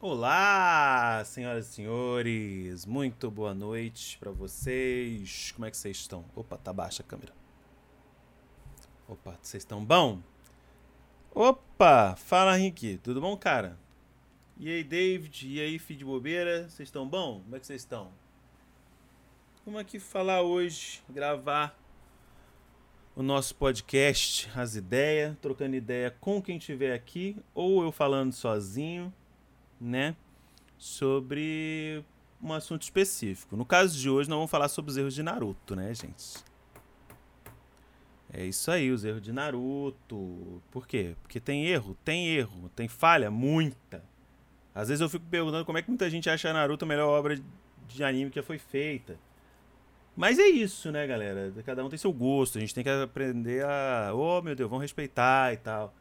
Olá, senhoras e senhores, muito boa noite para vocês. Como é que vocês estão? Opa, tá baixa a câmera. Opa, vocês estão bom? Opa, fala Henrique, tudo bom, cara? E aí, David? E aí, filho de bobeira? Vocês estão bom? Como é que vocês estão? Vamos aqui falar hoje, gravar o nosso podcast, as ideias, trocando ideia com quem estiver aqui, ou eu falando sozinho né, sobre um assunto específico. No caso de hoje, nós vamos falar sobre os erros de Naruto, né, gente? É isso aí, os erros de Naruto. Por quê? Porque tem erro, tem erro, tem falha, muita. Às vezes eu fico perguntando como é que muita gente acha Naruto a melhor obra de anime que já foi feita. Mas é isso, né, galera? Cada um tem seu gosto, a gente tem que aprender a. Oh, meu Deus, vamos respeitar e tal.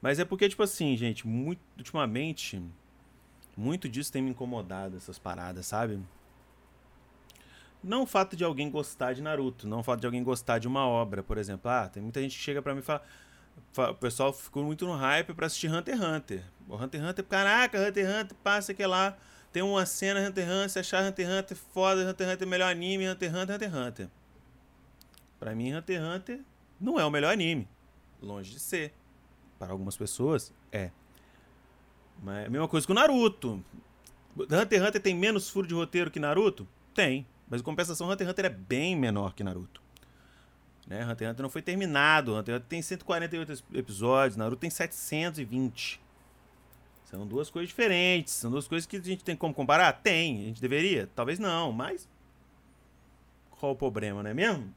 Mas é porque, tipo assim, gente, muito ultimamente muito disso tem me incomodado, essas paradas, sabe? Não o fato de alguém gostar de Naruto, não o fato de alguém gostar de uma obra, por exemplo. Ah, tem muita gente que chega pra mim e fala. O pessoal ficou muito no hype pra assistir Hunter x Hunter. O Hunter x Hunter, caraca, Hunter x Hunter, passa que lá. Tem uma cena Hunter x Hunter, se achar Hunter x Hunter foda, Hunter x Hunter melhor anime, Hunter x Hunter, Hunter x Hunter. Pra mim, Hunter x Hunter não é o melhor anime. Longe de ser. Para algumas pessoas, é. Mas é a mesma coisa com Naruto. Hunter x Hunter tem menos furo de roteiro que Naruto? Tem. Mas em compensação, Hunter x Hunter é bem menor que Naruto. Né? Hunter x Hunter não foi terminado. Hunter x Hunter tem 148 episódios, Naruto tem 720. São duas coisas diferentes. São duas coisas que a gente tem como comparar? Tem. A gente deveria? Talvez não, mas. Qual o problema, não é mesmo?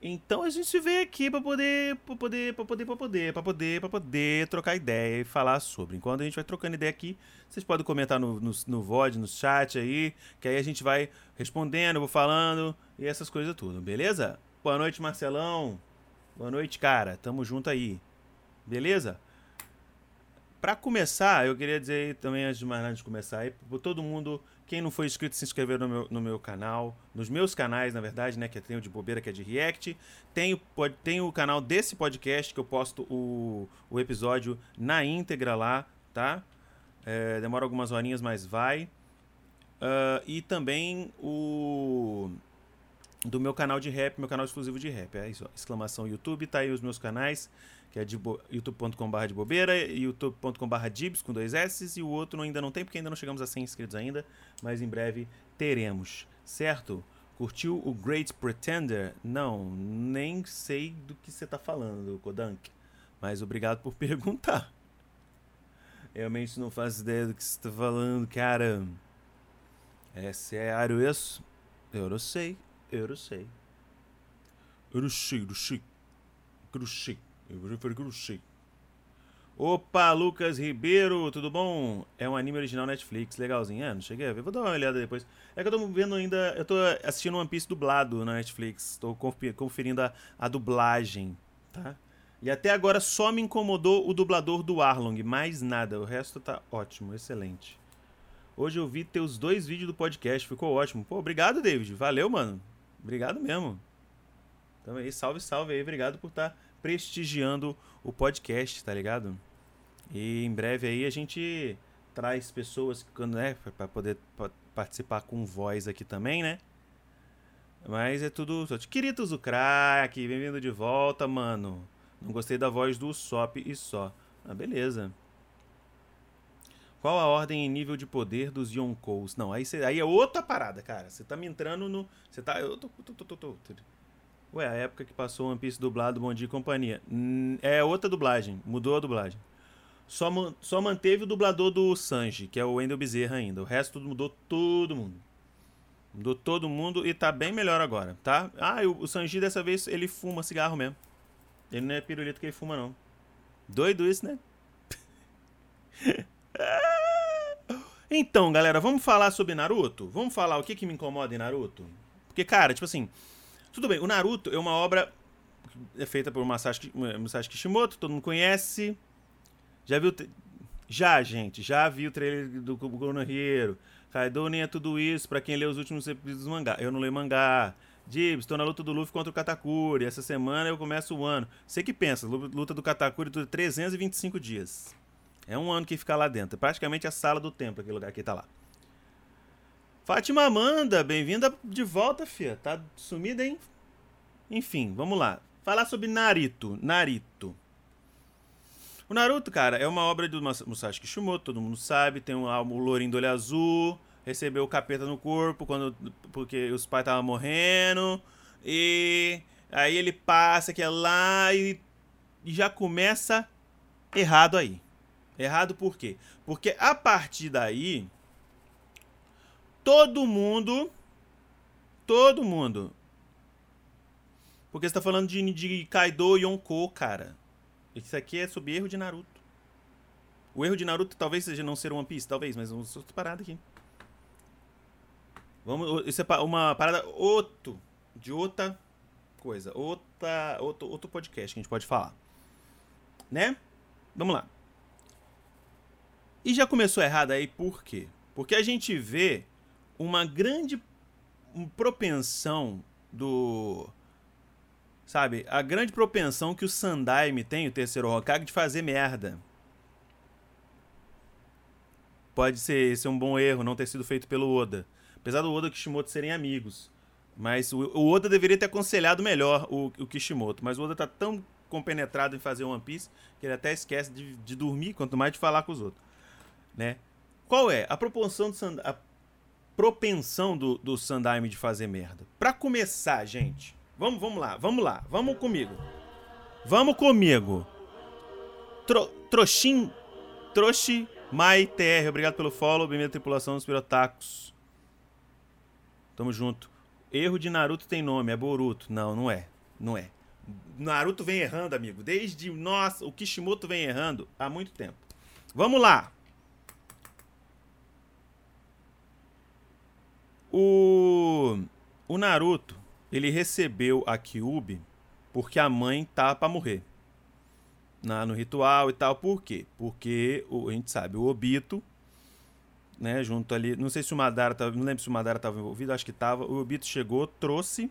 Então a gente veio aqui para poder, para poder, para poder, para poder, para poder, para poder trocar ideia e falar sobre. Enquanto a gente vai trocando ideia aqui, vocês podem comentar no, no, no VOD, no chat aí, que aí a gente vai respondendo, vou falando e essas coisas tudo, beleza? Boa noite, Marcelão. Boa noite, cara. Tamo junto aí. Beleza? Para começar, eu queria dizer também, antes de mais nada de começar, aí, todo mundo quem não foi inscrito, se inscrever no meu, no meu canal, nos meus canais, na verdade, né? Que tem o de bobeira, que é de React. Tem o, tem o canal desse podcast, que eu posto o, o episódio na íntegra lá, tá? É, demora algumas horinhas, mas vai. Uh, e também o do meu canal de rap, meu canal exclusivo de rap. É isso, exclamação YouTube, tá aí os meus canais que é de youtube.com.br de bobeira, youtube.com.br dibs com dois S, e o outro ainda não tem, porque ainda não chegamos a 100 inscritos ainda, mas em breve teremos, certo? Curtiu o Great Pretender? Não, nem sei do que você está falando, Kodank, mas obrigado por perguntar. Realmente não faço ideia do que você está falando, cara. É sério isso? Eu não sei, eu não sei. Eu não sei, eu não sei. Eu não sei. Eu prefiro que eu sei. Opa, Lucas Ribeiro, tudo bom? É um anime original Netflix, legalzinho. É, não cheguei a ver, vou dar uma olhada depois. É que eu tô vendo ainda, eu tô assistindo One Piece dublado na Netflix, tô conferindo a, a dublagem, tá? E até agora só me incomodou o dublador do Arlong, mais nada, o resto tá ótimo, excelente. Hoje eu vi teus dois vídeos do podcast, ficou ótimo. Pô, obrigado, David, valeu, mano. Obrigado mesmo. Então aí, salve, salve aí, obrigado por estar... Tá prestigiando o podcast, tá ligado? E em breve aí a gente traz pessoas né, para poder participar com voz aqui também, né? Mas é tudo. Queridos o craque, bem-vindo de volta, mano. Não gostei da voz do Sop e só. Ah, beleza. Qual a ordem em nível de poder dos Yonkous? Não, aí, cê, aí é outra parada, cara. Você tá me entrando no. Você tá. Eu tô, tô, tô, tô, tô, Ué, a época que passou One Piece dublado, Bom Dia e Companhia. É outra dublagem, mudou a dublagem. Só, só manteve o dublador do Sanji, que é o Wendel Bezerra ainda. O resto mudou todo mundo. Mudou todo mundo e tá bem melhor agora, tá? Ah, o, o Sanji dessa vez ele fuma cigarro mesmo. Ele não é pirulito que ele fuma, não. Doido isso, né? então, galera, vamos falar sobre Naruto? Vamos falar o que, que me incomoda em Naruto? Porque, cara, tipo assim, tudo bem, o Naruto é uma obra é feita por Masashi, Masashi Kishimoto, todo mundo conhece. Já viu. Já, gente, já vi o trailer do Boku no Hero. Kaido nem é tudo isso pra quem lê os últimos episódios do mangá. Eu não leio mangá. Dibs, estou na luta do Luffy contra o Katakuri. Essa semana eu começo o ano. Você que pensa, luta do Katakuri dura 325 dias. É um ano que fica lá dentro. É praticamente a sala do templo, aquele lugar que tá lá. Fátima Amanda, bem-vinda de volta, fia. Tá sumida, hein? Enfim, vamos lá. Falar sobre Narito. Narito. O Naruto, cara, é uma obra do Musashi Kishimoto, todo mundo sabe. Tem um, o Lourinho do Olho Azul, recebeu o capeta no corpo quando, porque os pais estavam morrendo. E aí ele passa que é lá e, e já começa errado aí. Errado por quê? Porque a partir daí, todo mundo. Todo mundo. Porque você tá falando de, de Kaido e Yonko, cara. Isso aqui é sobre erro de Naruto. O erro de Naruto talvez seja não ser One Piece, talvez, mas vamos outra parada aqui. Vamos, isso é uma parada outro, de outra coisa, outra, outro, outro podcast que a gente pode falar. Né? Vamos lá. E já começou errado aí por quê? Porque a gente vê uma grande propensão do. Sabe? A grande propensão que o Sandaime tem, o terceiro Hokage, de fazer merda. Pode ser esse é um bom erro não ter sido feito pelo Oda. Apesar do Oda e o Kishimoto serem amigos. Mas o, Oda deveria ter aconselhado melhor o, o Kishimoto. Mas o Oda tá tão compenetrado em fazer One Piece que ele até esquece de, de dormir, quanto mais de falar com os outros né? Qual é a proporção do Sand... propensão do, do Sandaime de fazer merda? Para começar, gente, vamos, vamos lá, vamos lá, vamos comigo. Vamos comigo. Tro, trouxin, Trouxe Mai TR, obrigado pelo follow, bem-vindo à tripulação dos Pirotacos. Tamo junto. Erro de Naruto tem nome, é Boruto. Não, não é. Não é. Naruto vem errando, amigo. Desde, nossa, o Kishimoto vem errando há muito tempo. Vamos lá. O, o Naruto, ele recebeu a Kyubi porque a mãe tá para morrer. Na, no ritual e tal. Por quê? Porque o, a gente sabe, o Obito, né, junto ali, não sei se o Madara tava, não lembro se o Madara estava envolvido, acho que estava. O Obito chegou, trouxe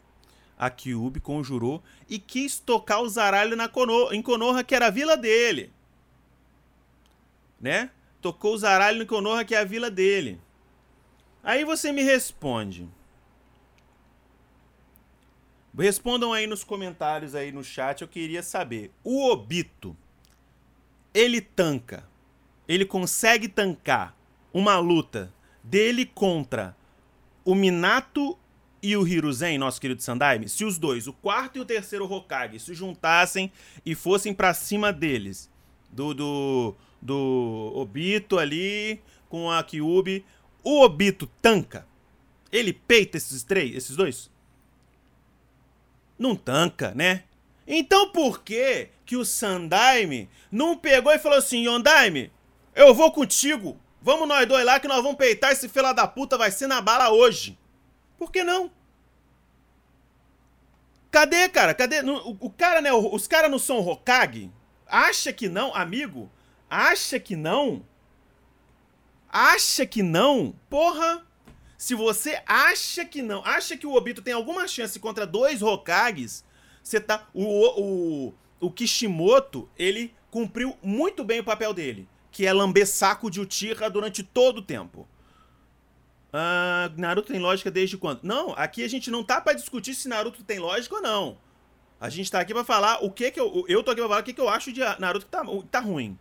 a Kyubi, conjurou e quis tocar o zaralho na Kono, em Konoha, que era a vila dele. Né? Tocou o zaralho em Konoha, que é a vila dele. Aí você me responde. Respondam aí nos comentários aí no chat, eu queria saber. O Obito, ele tanca, ele consegue tancar uma luta dele contra o Minato e o Hiruzen, nosso querido Sandaime? Se os dois, o quarto e o terceiro Hokage, se juntassem e fossem para cima deles, do, do, do Obito ali com a Kyubi, o Obito tanca? Ele peita esses três, esses dois? Não tanca, né? Então por que que o Sandaime não pegou e falou assim, Yondaime, eu vou contigo. Vamos nós dois lá que nós vamos peitar esse fila da puta, vai ser na bala hoje. Por que não? Cadê, cara? Cadê? O, o cara, né? Os caras não são Hokage? Acha que não, amigo? Acha que não? Acha que não, porra. Se você acha que não, acha que o Obito tem alguma chance contra dois Hokages, você tá. O, o, o Kishimoto, ele cumpriu muito bem o papel dele, que é lamber saco de Uchiha durante todo o tempo. Ah, Naruto tem lógica desde quando? Não, aqui a gente não tá para discutir se Naruto tem lógica ou não. A gente tá aqui para falar o que que eu. Eu tô aqui pra falar o que, que eu acho de Naruto que tá, tá ruim.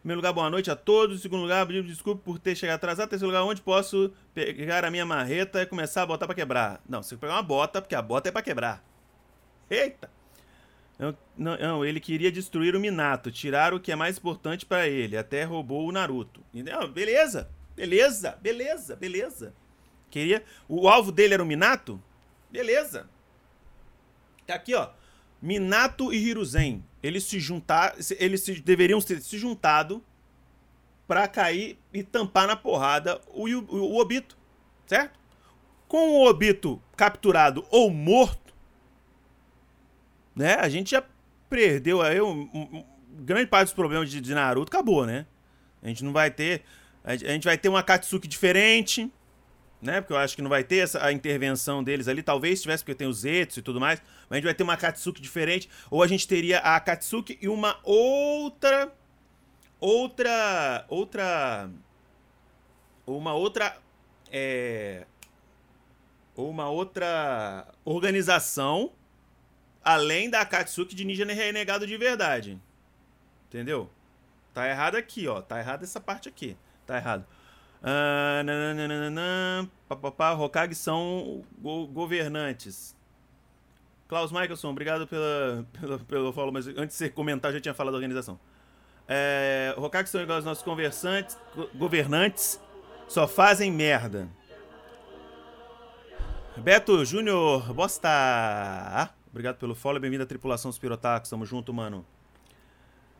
Primeiro lugar, boa noite a todos. Segundo lugar, desculpa por ter chegado atrasado. Terceiro lugar, onde posso pegar a minha marreta e começar a botar para quebrar? Não, você pegar uma bota, porque a bota é para quebrar. Eita! Não, não, não, ele queria destruir o Minato, tirar o que é mais importante para ele. Até roubou o Naruto. Não, beleza, beleza, beleza, beleza. Queria. O alvo dele era o Minato? Beleza. Tá aqui, ó. Minato e Hiruzen eles se juntar, eles se, deveriam ter se juntado para cair e tampar na porrada o, o, o Obito, certo? Com o Obito capturado ou morto, né? A gente já perdeu aí um, um, grande parte dos problemas de, de, Naruto acabou, né? A gente não vai ter, a gente vai ter uma Katsuki diferente, né? Porque eu acho que não vai ter essa, a intervenção deles ali. Talvez tivesse, porque tem os Zetsu e tudo mais. Mas a gente vai ter uma Katsuki diferente. Ou a gente teria a Katsuki e uma outra outra. Outra. Uma outra. É, uma outra organização além da Akatsuki de Ninja Renegado de verdade. Entendeu? Tá errado aqui, ó. Tá errado essa parte aqui. Tá errado. Papapá, Hokage são go governantes. Klaus Michelson, obrigado pela, pela, pelo follow, mas antes de você comentar, eu já tinha falado da organização. É, Hokage são igual aos nossos conversantes, governantes, só fazem merda. Beto Júnior Bosta. Obrigado pelo follow, bem-vindo à tripulação dos Pirotacos, tamo junto, mano.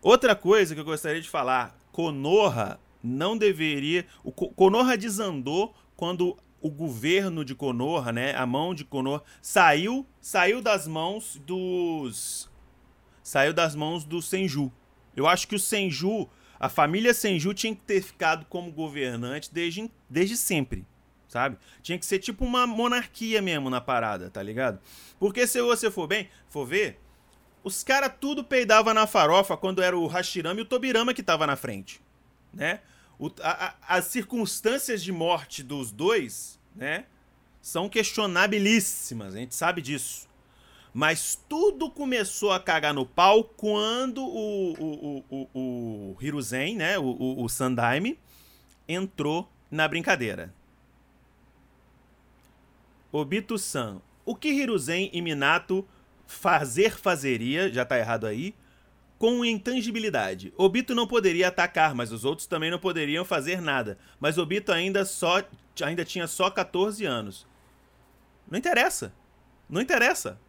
Outra coisa que eu gostaria de falar, Konoha não deveria. O Konoha desandou quando o governo de Konoha, né, a mão de Konoha saiu, saiu das mãos dos saiu das mãos do Senju. Eu acho que o Senju, a família Senju tinha que ter ficado como governante desde, desde sempre, sabe? Tinha que ser tipo uma monarquia mesmo na parada, tá ligado? Porque se você for bem, for ver, os caras tudo peidava na farofa quando era o Hashirama e o Tobirama que tava na frente, né? O, a, a, as circunstâncias de morte dos dois, né, são questionabilíssimas, a gente sabe disso. Mas tudo começou a cagar no pau quando o, o, o, o, o Hiruzen, né, o, o, o Sandaime, entrou na brincadeira. Obito-san, o que Hiruzen e Minato fazer fazeria, já tá errado aí, com intangibilidade. Obito não poderia atacar, mas os outros também não poderiam fazer nada. Mas Obito ainda só ainda tinha só 14 anos. Não interessa. Não interessa.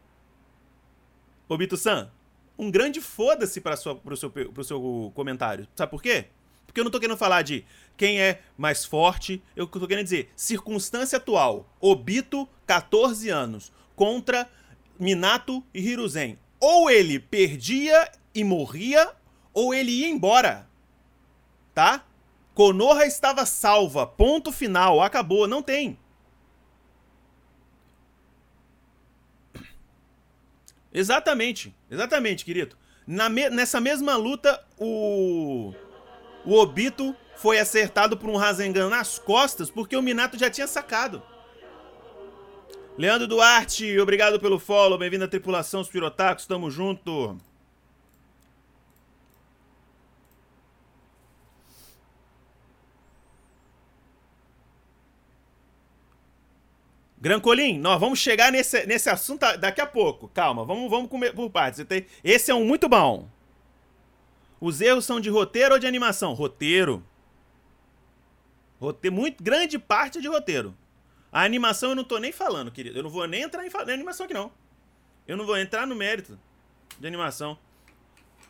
Obito-san, um grande foda-se para pro seu, pro seu comentário. Sabe por quê? Porque eu não tô querendo falar de quem é mais forte. Eu tô querendo dizer, circunstância atual. Obito, 14 anos, contra Minato e Hiruzen. Ou ele perdia e morria, ou ele ia embora. Tá? Konoha estava salva. Ponto final. Acabou. Não tem. Exatamente. Exatamente, querido. Me nessa mesma luta, o. O Obito foi acertado por um Rasengan nas costas porque o Minato já tinha sacado. Leandro Duarte, obrigado pelo follow. Bem-vindo à tripulação, os pirotacos. Tamo junto. Grancolim, nós vamos chegar nesse, nesse assunto daqui a pouco. Calma, vamos, vamos comer por partes. Esse é um muito bom. Os erros são de roteiro ou de animação? Roteiro. Roteiro, muito grande parte é de roteiro. A animação eu não tô nem falando, querido. Eu não vou nem entrar em, em animação aqui, não. Eu não vou entrar no mérito de animação.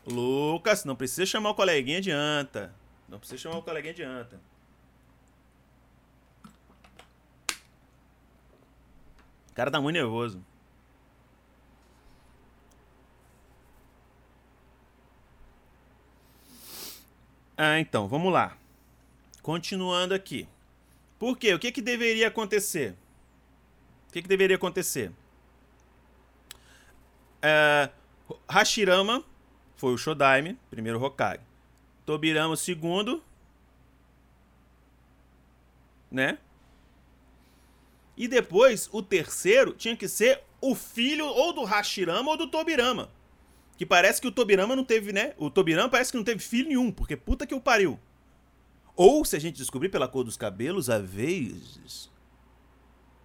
Lucas, não precisa chamar o coleguinha de anta. Não precisa chamar o coleguinha de anta. O cara tá muito nervoso. Ah, então, vamos lá. Continuando aqui. Por quê? O que, que deveria acontecer? O que, que deveria acontecer? É, Hashirama foi o Shodaime, primeiro Hokage. Tobirama, segundo. Né? E depois, o terceiro tinha que ser o filho ou do Hashirama ou do Tobirama. Que parece que o Tobirama não teve, né? O Tobirama parece que não teve filho nenhum, porque puta que o pariu. Ou, se a gente descobrir pela cor dos cabelos, às vezes.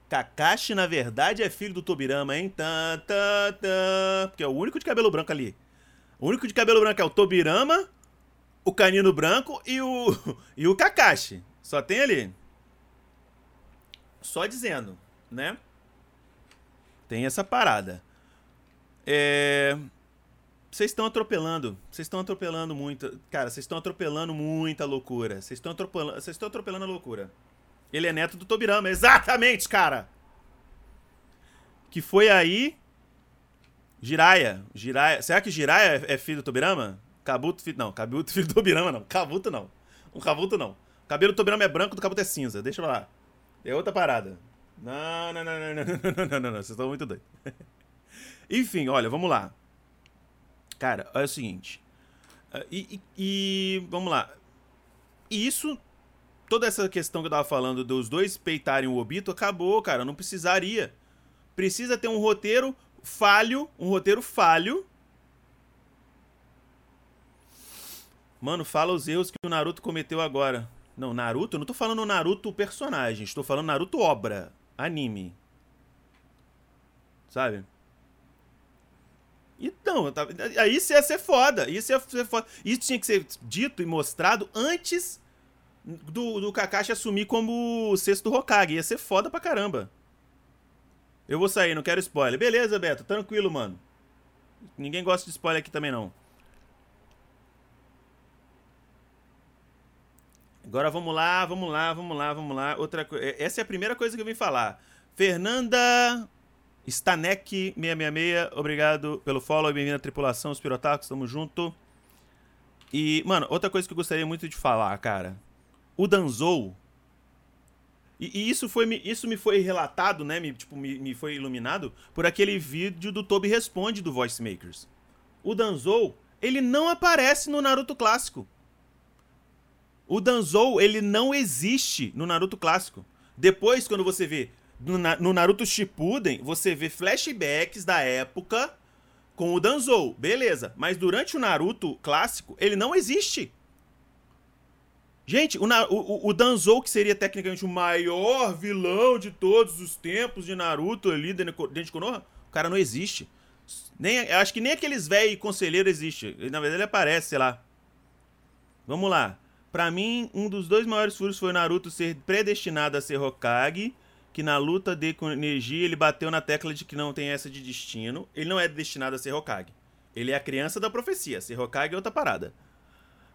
Kakashi, na verdade, é filho do Tobirama, hein? Tá, tá, tá. Porque é o único de cabelo branco ali. O único de cabelo branco é o Tobirama, o Canino Branco e o. e o Kakashi. Só tem ali. Só dizendo, né? Tem essa parada. É. Vocês estão atropelando. Vocês estão atropelando muito. Cara, vocês estão atropelando muita loucura. Vocês estão atropelando. Vocês estão atropelando a loucura. Ele é neto do Tobirama. Exatamente, cara! Que foi aí. Jiraya. Jiraya. Será que Jiraya é filho do Tobirama? Kabuto filho. Não, Kabuto filho do Tobirama, não. Kabuto não. O Kabuto não. O cabelo do Tobirama é branco, do Kabuto é cinza. Deixa eu lá. É outra parada. Não, não, não, não, não, não, não, não, não. Vocês estão muito doidos. Enfim, olha, vamos lá. Cara, é o seguinte. E, e, e, vamos lá. E isso, toda essa questão que eu tava falando dos dois peitarem o Obito, acabou, cara. Não precisaria. Precisa ter um roteiro falho, um roteiro falho. Mano, fala os erros que o Naruto cometeu agora. Não, Naruto? Eu não tô falando Naruto personagem, estou falando Naruto obra, anime. Sabe? Então, aí isso ia ser foda. Isso ia ser foda. Isso tinha que ser dito e mostrado antes do, do Kakashi assumir como sexto Hokage. Ia ser foda pra caramba. Eu vou sair, não quero spoiler. Beleza, Beto, tranquilo, mano. Ninguém gosta de spoiler aqui também, não. Agora vamos lá, vamos lá, vamos lá, vamos lá. Outra coisa. Essa é a primeira coisa que eu vim falar. Fernanda Stanek666, obrigado pelo follow bem-vindo à tripulação, os pirotacos, tamo junto. E, mano, outra coisa que eu gostaria muito de falar, cara. O Danzou. E, e isso, foi, isso me foi relatado, né? Me, tipo, me, me foi iluminado por aquele vídeo do Toby Responde do Voice Makers. O Danzou, ele não aparece no Naruto clássico. O Danzou, ele não existe no Naruto clássico. Depois, quando você vê no, Naruto Shippuden, você vê flashbacks da época com o Danzou, beleza. Mas durante o Naruto clássico, ele não existe. Gente, o, o, o Danzou, que seria tecnicamente o maior vilão de todos os tempos de Naruto ali dentro de Konoha, o cara não existe. Nem, acho que nem aqueles velhos conselheiros existe. Na verdade, ele aparece, sei lá. Vamos lá. Pra mim, um dos dois maiores furos foi Naruto ser predestinado a ser Hokage que na luta de com energia ele bateu na tecla de que não tem essa de destino. Ele não é destinado a ser Hokage. Ele é a criança da profecia. Ser Hokage é outra parada.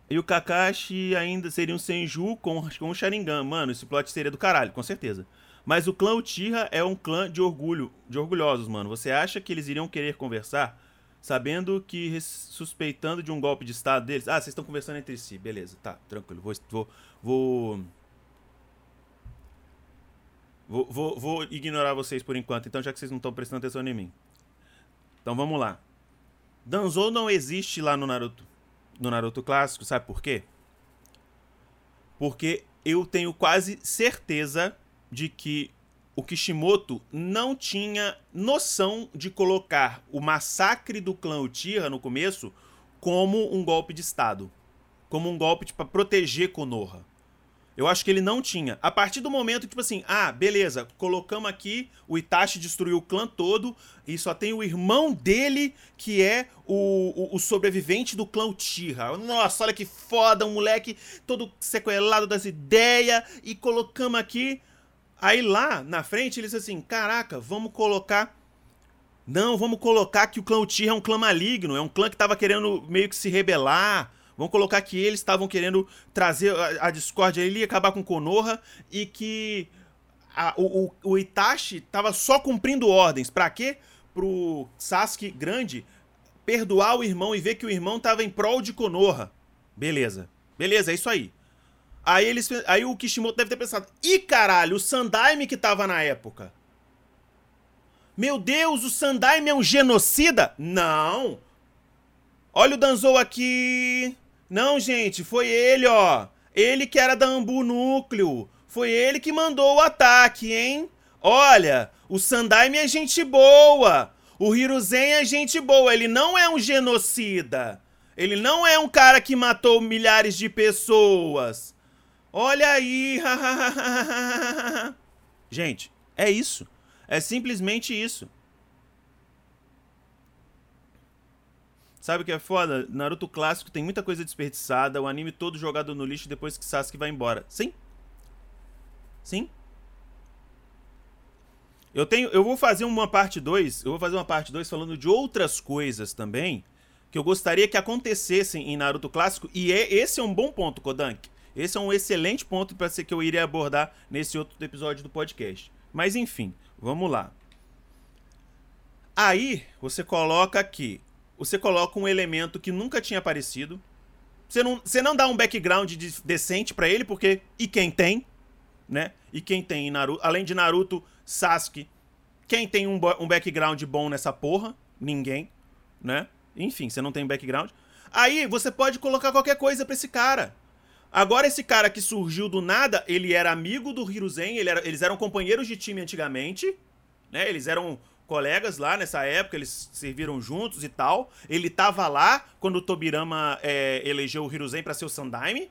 E o Kakashi ainda seria um Senju com, com um Sharingan. Mano, esse plot seria do caralho, com certeza. Mas o clã Uchiha é um clã de orgulho, de orgulhosos, mano. Você acha que eles iriam querer conversar? Sabendo que, suspeitando de um golpe de estado deles... Ah, vocês estão conversando entre si. Beleza, tá, tranquilo. Vou, vou, vou Vou, vou, vou, ignorar vocês por enquanto, então, já que vocês não estão prestando atenção em mim. Então vamos lá. Danzo não existe lá no Naruto. No Naruto clássico, sabe por quê? Porque eu tenho quase certeza de que o Kishimoto não tinha noção de colocar o massacre do clã Uchiha no começo como um golpe de estado, como um golpe para tipo, proteger Konoha. Eu acho que ele não tinha. A partir do momento, tipo assim, ah, beleza, colocamos aqui, o Itachi destruiu o clã todo, e só tem o irmão dele que é o, o, o sobrevivente do clã Uchiha. Nossa, olha que foda, um moleque todo sequelado das ideias, e colocamos aqui. Aí lá na frente eles assim, caraca, vamos colocar. Não, vamos colocar que o clã Uchiha é um clã maligno, é um clã que tava querendo meio que se rebelar Vamos colocar que eles estavam querendo trazer a, a discórdia ali, acabar com Konoha e que a, o, o, Itachi estava só cumprindo ordens. Para quê? Pro Sasuke grande perdoar o irmão e ver que o irmão estava em prol de Konoha. Beleza. Beleza, é isso aí. Aí eles aí o Kishimoto deve ter pensado: "Ih, caralho, o Sandaime que tava na época. Meu Deus, o Sandaime é um genocida? Não. Olha o Danzou aqui. Não, gente, foi ele, ó. Ele que era da Ambu Núcleo. Foi ele que mandou o ataque, hein? Olha, o Sandaime é gente boa. O Hiruzen é gente boa. Ele não é um genocida. Ele não é um cara que matou milhares de pessoas. Olha aí. gente, é isso. É simplesmente isso. Sabe o que é foda? Naruto clássico tem muita coisa desperdiçada, o anime todo jogado no lixo depois que Sasuke vai embora. Sim? Sim? Eu tenho, eu vou fazer uma parte 2, eu vou fazer uma parte 2 falando de outras coisas também que eu gostaria que acontecessem em Naruto clássico e é, esse é um bom ponto, Kodank. Esse é um excelente ponto para ser que eu iria abordar nesse outro episódio do podcast. Mas enfim, vamos lá. Aí você coloca aqui você coloca um elemento que nunca tinha aparecido. Você não, você não dá um background de, decente para ele, porque. E quem tem? Né? E quem tem Naruto, além de Naruto, Sasuke, quem tem um, um background bom nessa porra? Ninguém, né? Enfim, você não tem background. Aí você pode colocar qualquer coisa pra esse cara. Agora, esse cara que surgiu do nada, ele era amigo do Hiruzen, ele era, eles eram companheiros de time antigamente, né? Eles eram colegas lá nessa época, eles serviram juntos e tal. Ele tava lá quando o Tobirama é, elegeu o Hiruzen pra ser o Sandaime.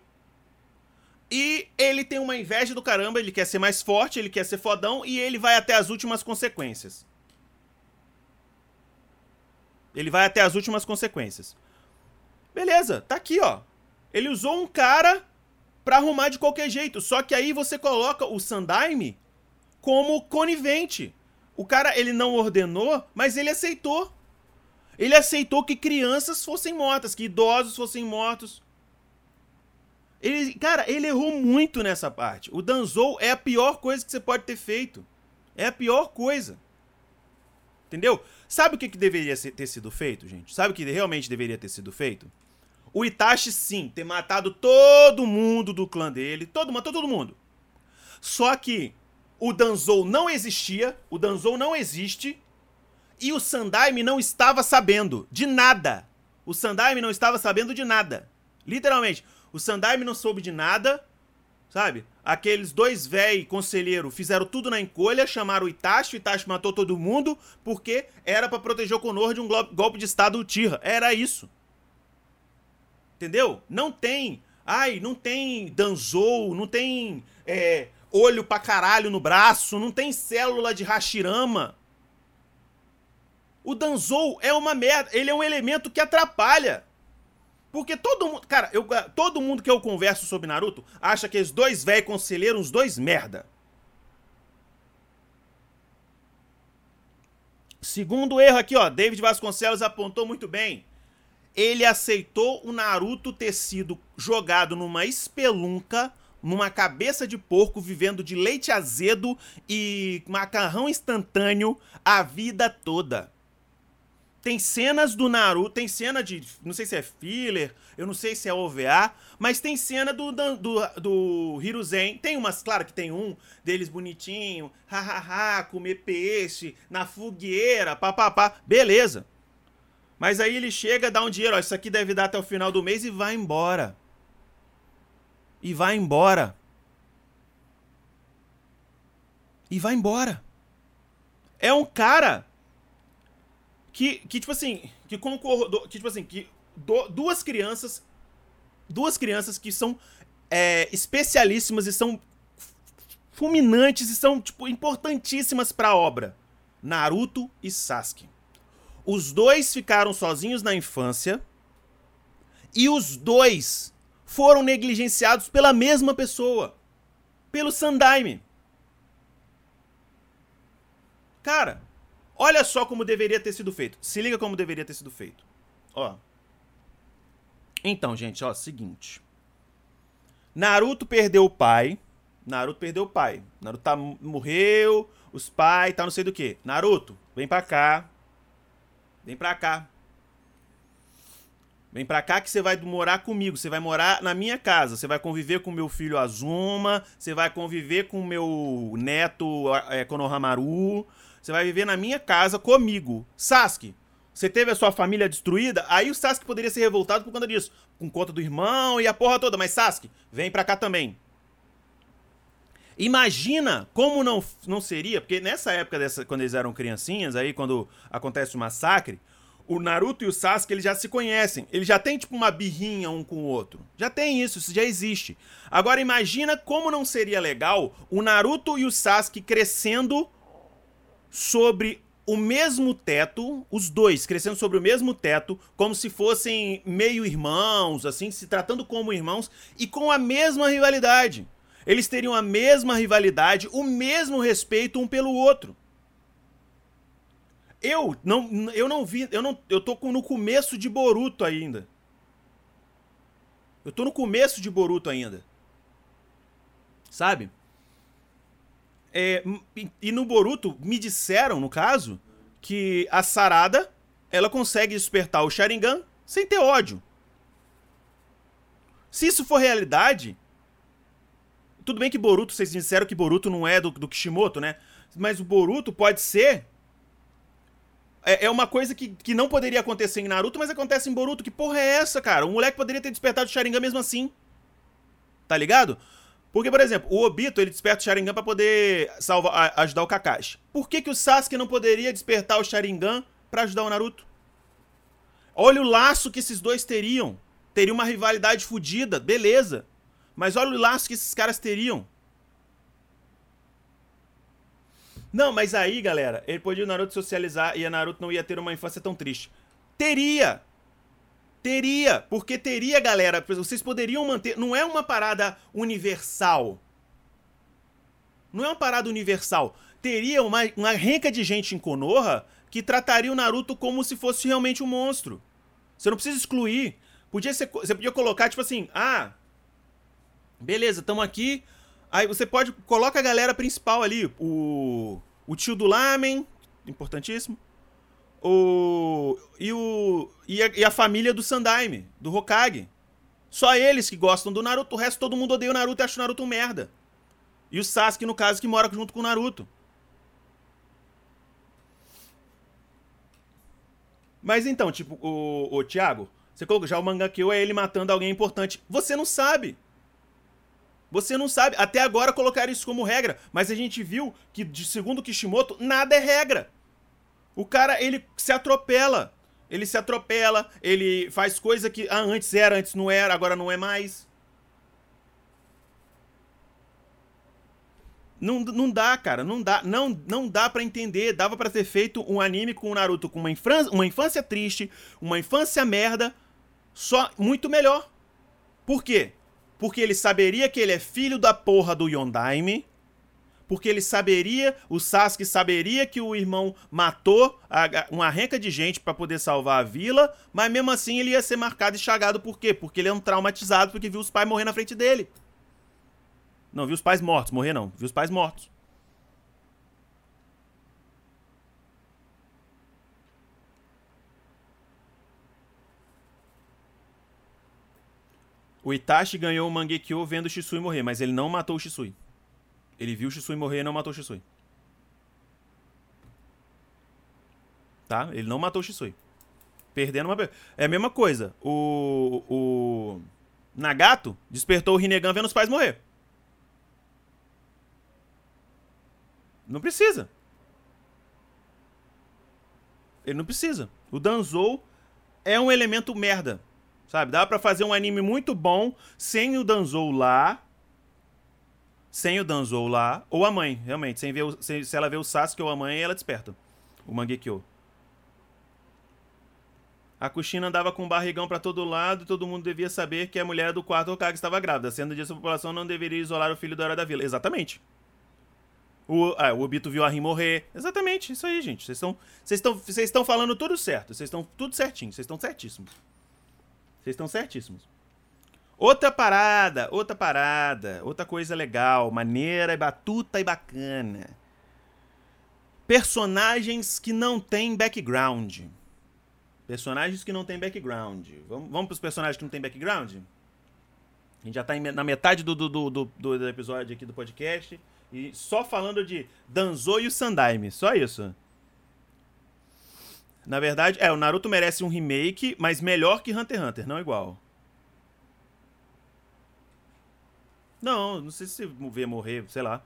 E ele tem uma inveja do caramba, ele quer ser mais forte, ele quer ser fodão e ele vai até as últimas consequências. Ele vai até as últimas consequências. Beleza, tá aqui, ó. Ele usou um cara pra arrumar de qualquer jeito. Só que aí você coloca o Sandaime como conivente. O cara, ele não ordenou, mas ele aceitou. Ele aceitou que crianças fossem mortas, que idosos fossem mortos. Ele, cara, ele errou muito nessa parte. O Danzou é a pior coisa que você pode ter feito. É a pior coisa. Entendeu? Sabe o que, que deveria ter sido feito, gente? Sabe o que realmente deveria ter sido feito? O Itachi, sim, ter matado todo mundo do clã dele. Todo, matou todo mundo. Só que o Danzou não existia, o Danzou não existe, e o Sandaime não estava sabendo de nada. O Sandaime não estava sabendo de nada. Literalmente, o Sandaime não soube de nada, sabe? Aqueles dois véi conselheiro fizeram tudo na encolha, chamaram o Itachi, o Itachi matou todo mundo, porque era para proteger o Konoha de um golpe de estado Uchiha. Era isso. Entendeu? Não tem. Ai, não tem Danzou, não tem é, olho pra caralho no braço, não tem célula de Hashirama. O Danzou é uma merda, ele é um elemento que atrapalha. Porque todo mundo, cara, eu, todo mundo que eu converso sobre Naruto acha que os dois velhos conselheiros, os dois merda. Segundo erro aqui, ó, David Vasconcelos apontou muito bem. Ele aceitou o Naruto ter sido jogado numa espelunca numa cabeça de porco vivendo de leite azedo e macarrão instantâneo a vida toda. Tem cenas do Naruto, tem cena de. Não sei se é filler, eu não sei se é OVA, mas tem cena do, do, do, do Hiruzen. Tem umas, claro que tem um deles bonitinho, hahaha, comer peixe, na fogueira, papapá, beleza. Mas aí ele chega, dá um dinheiro, ó, isso aqui deve dar até o final do mês e vai embora e vai embora. E vai embora. É um cara que, que tipo assim, que concordou, que tipo assim, que do, duas crianças, duas crianças que são é, especialíssimas e são fulminantes e são tipo importantíssimas para a obra, Naruto e Sasuke. Os dois ficaram sozinhos na infância e os dois foram negligenciados pela mesma pessoa. Pelo Sandaime. Cara, olha só como deveria ter sido feito. Se liga como deveria ter sido feito. Ó. Então, gente, ó, seguinte. Naruto perdeu o pai. Naruto perdeu o pai. Naruto tá, morreu, os pais, tá não sei do que. Naruto, vem pra cá. Vem pra cá. Vem pra cá que você vai morar comigo, você vai morar na minha casa, você vai conviver com meu filho Azuma, você vai conviver com meu neto é, Konohamaru, você vai viver na minha casa comigo. Sasuke, você teve a sua família destruída, aí o Sasuke poderia ser revoltado por conta disso, com conta do irmão e a porra toda, mas Sasuke, vem pra cá também. Imagina como não, não seria, porque nessa época, dessa, quando eles eram criancinhas, aí quando acontece o massacre, o Naruto e o Sasuke eles já se conhecem. Eles já têm tipo uma birrinha um com o outro. Já tem isso, isso já existe. Agora imagina como não seria legal o Naruto e o Sasuke crescendo sobre o mesmo teto, os dois crescendo sobre o mesmo teto, como se fossem meio irmãos, assim, se tratando como irmãos e com a mesma rivalidade. Eles teriam a mesma rivalidade, o mesmo respeito um pelo outro. Eu não, eu não vi, eu não, eu tô no começo de Boruto ainda. Eu tô no começo de Boruto ainda. Sabe? É, e no Boruto me disseram, no caso, que a Sarada ela consegue despertar o Sharingan sem ter ódio. Se isso for realidade, tudo bem que Boruto, vocês disseram que Boruto não é do, do Kishimoto, né? Mas o Boruto pode ser é, é uma coisa que, que não poderia acontecer em Naruto, mas acontece em Boruto. Que porra é essa, cara? O moleque poderia ter despertado o Sharingan mesmo assim. Tá ligado? Porque, por exemplo, o Obito, ele desperta o Sharingan pra poder salvar, ajudar o Kakashi. Por que, que o Sasuke não poderia despertar o Sharingan pra ajudar o Naruto? Olha o laço que esses dois teriam. Teria uma rivalidade fodida, beleza. Mas olha o laço que esses caras teriam. Não, mas aí, galera, ele podia o Naruto socializar e a Naruto não ia ter uma infância tão triste. Teria! Teria! Porque teria, galera. Vocês poderiam manter. Não é uma parada universal. Não é uma parada universal. Teria uma, uma renca de gente em Konoha que trataria o Naruto como se fosse realmente um monstro. Você não precisa excluir. Podia ser, você podia colocar, tipo assim, ah, beleza, estamos aqui. Aí você pode. Coloca a galera principal ali. O. O tio do Lamen, importantíssimo. O. E o. E a, e a família do Sandaime, do Hokage. Só eles que gostam do Naruto. O resto todo mundo odeia o Naruto e acha o Naruto um merda. E o Sasuke, no caso, que mora junto com o Naruto. Mas então, tipo, o, o Thiago, você colocou já o manga Kill é ele matando alguém importante. Você não sabe. Você não sabe. Até agora colocaram isso como regra. Mas a gente viu que, de segundo Kishimoto, nada é regra. O cara, ele se atropela. Ele se atropela, ele faz coisa que ah, antes era, antes não era, agora não é mais. Não, não dá, cara, não dá, não, não dá para entender. Dava para ter feito um anime com o Naruto com uma infância, uma infância triste, uma infância merda, só muito melhor. Por quê? Porque ele saberia que ele é filho da porra do Yondaime. Porque ele saberia, o Sasuke saberia que o irmão matou a, uma renca de gente para poder salvar a vila, mas mesmo assim ele ia ser marcado e chagado por quê? Porque ele é um traumatizado porque viu os pais morrer na frente dele. Não, viu os pais mortos, morrer não, viu os pais mortos. O Itachi ganhou o Mangekyo vendo o Shisui morrer, mas ele não matou o Shisui. Ele viu o Shisui morrer e não matou o Shisui. Tá? Ele não matou o Shisui. Perdendo uma... É a mesma coisa. O... O... Nagato despertou o Rinnegan vendo os pais morrer. Não precisa. Ele não precisa. O Danzou é um elemento merda. Sabe? Dá para fazer um anime muito bom sem o Danzou lá. Sem o Danzou lá. Ou a mãe, realmente. Sem ver o, se, se ela vê o Sasuke ou a mãe, ela desperta. O Mangekyo. A Kushina andava com um barrigão para todo lado e todo mundo devia saber que a mulher do quarto Hokage estava grávida. Sendo disso, a população não deveria isolar o filho da hora da vila. Exatamente. O, ah, o Obito viu a Rin morrer. Exatamente, isso aí, gente. Vocês estão falando tudo certo. Vocês estão tudo certinho. Vocês estão certíssimos. Vocês estão certíssimos. Outra parada, outra parada, outra coisa legal, maneira, batuta e bacana. Personagens que não têm background. Personagens que não têm background. Vamos, vamos para os personagens que não têm background? A gente já está na metade do, do, do, do, do episódio aqui do podcast. E só falando de Danzo e o Sandaime. Só isso. Na verdade, é, o Naruto merece um remake, mas melhor que Hunter x Hunter, não igual. Não, não sei se ver morrer, sei lá.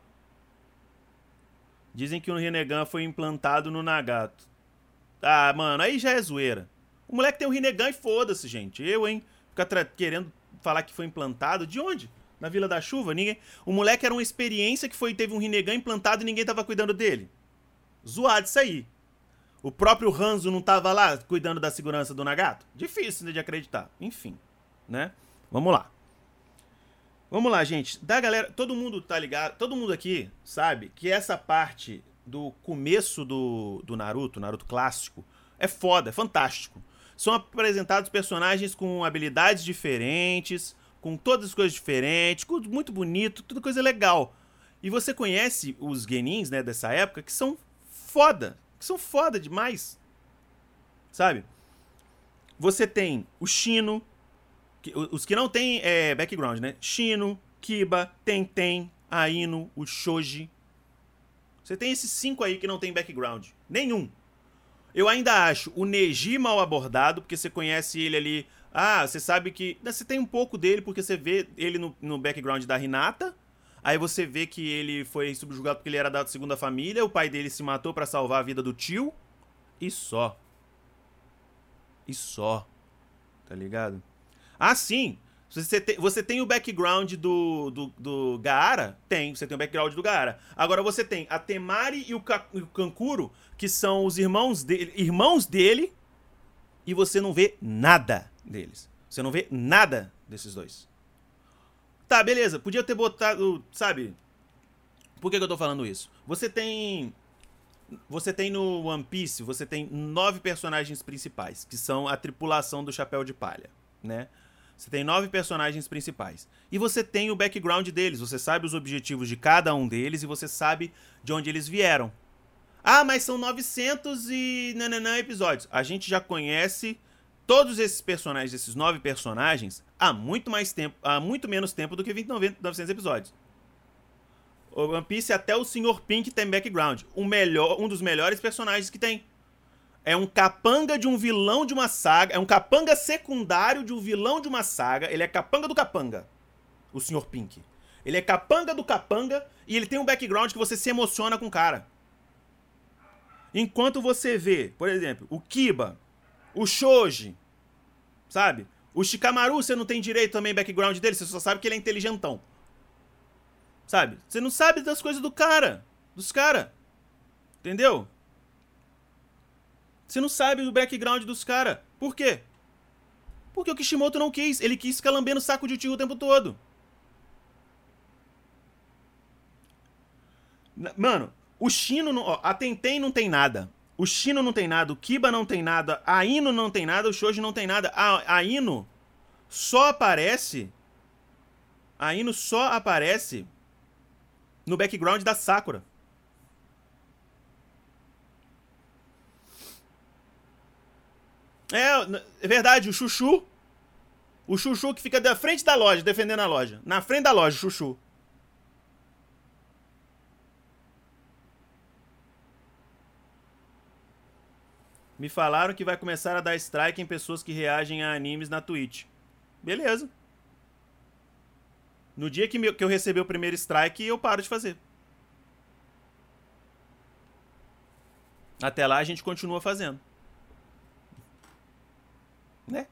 Dizem que o Rinnegan foi implantado no Nagato. Ah, mano, aí já é zoeira. O moleque tem um Rinnegan e foda-se, gente. Eu, hein? Ficar querendo falar que foi implantado. De onde? Na Vila da Chuva? Ninguém. O moleque era uma experiência que foi teve um Rinnegan implantado e ninguém tava cuidando dele. Zoado isso aí. O próprio Hanzo não tava lá cuidando da segurança do Nagato? Difícil né, de acreditar. Enfim, né? Vamos lá. Vamos lá, gente. Da galera, todo mundo tá ligado, todo mundo aqui sabe que essa parte do começo do, do Naruto, Naruto clássico, é foda, é fantástico. São apresentados personagens com habilidades diferentes, com todas as coisas diferentes, muito bonito, tudo coisa legal. E você conhece os genins, né, dessa época, que são foda, são foda demais. Sabe? Você tem o Shino, que, os que não tem é, background, né? Shino, Kiba, Tenten, Aino, o Shoji. Você tem esses cinco aí que não tem background. Nenhum. Eu ainda acho o Neji mal abordado, porque você conhece ele ali. Ah, você sabe que. Você tem um pouco dele, porque você vê ele no, no background da Hinata. Aí você vê que ele foi subjugado porque ele era da segunda família. O pai dele se matou para salvar a vida do tio. E só. E só. Tá ligado? Ah, sim. Você tem, você tem o background do, do, do Gaara? Tem, você tem o background do Gaara. Agora você tem a Temari e o, Ka, o Kankuro, que são os irmãos dele, irmãos dele, e você não vê nada deles. Você não vê nada desses dois. Tá, beleza. Podia ter botado, sabe? Por que, que eu tô falando isso? Você tem você tem no One Piece, você tem nove personagens principais, que são a tripulação do Chapéu de Palha, né? Você tem nove personagens principais. E você tem o background deles, você sabe os objetivos de cada um deles e você sabe de onde eles vieram. Ah, mas são 900 e nananã episódios. A gente já conhece todos esses personagens, esses nove personagens, há muito mais tempo, há muito menos tempo do que 20, 900 episódios. O One Piece até o Sr. Pink tem background. Um, melhor, um dos melhores personagens que tem. É um capanga de um vilão de uma saga. É um capanga secundário de um vilão de uma saga. Ele é capanga do capanga. O Sr. Pink. Ele é capanga do capanga e ele tem um background que você se emociona com o cara. Enquanto você vê, por exemplo, o Kiba, o Shoji, sabe? O Shikamaru, você não tem direito também background dele, você só sabe que ele é inteligentão. Sabe? Você não sabe das coisas do cara, dos cara. Entendeu? Você não sabe do background dos caras. Por quê? Porque o Kishimoto não quis. Ele quis ficar lambendo saco de tio o tempo todo. Mano, o Shino. Não, ó, a Tenten não tem nada. O Shino não tem nada. O Kiba não tem nada. A Ino não tem nada. O Shoji não tem nada. A, a Ino só aparece. A Ino só aparece no background da Sakura. É, é verdade, o Chuchu. O Chuchu que fica da frente da loja, defendendo a loja. Na frente da loja, o Chuchu. Me falaram que vai começar a dar strike em pessoas que reagem a animes na Twitch. Beleza. No dia que, eu receber o primeiro strike, eu paro de fazer. Até lá a gente continua fazendo. Né?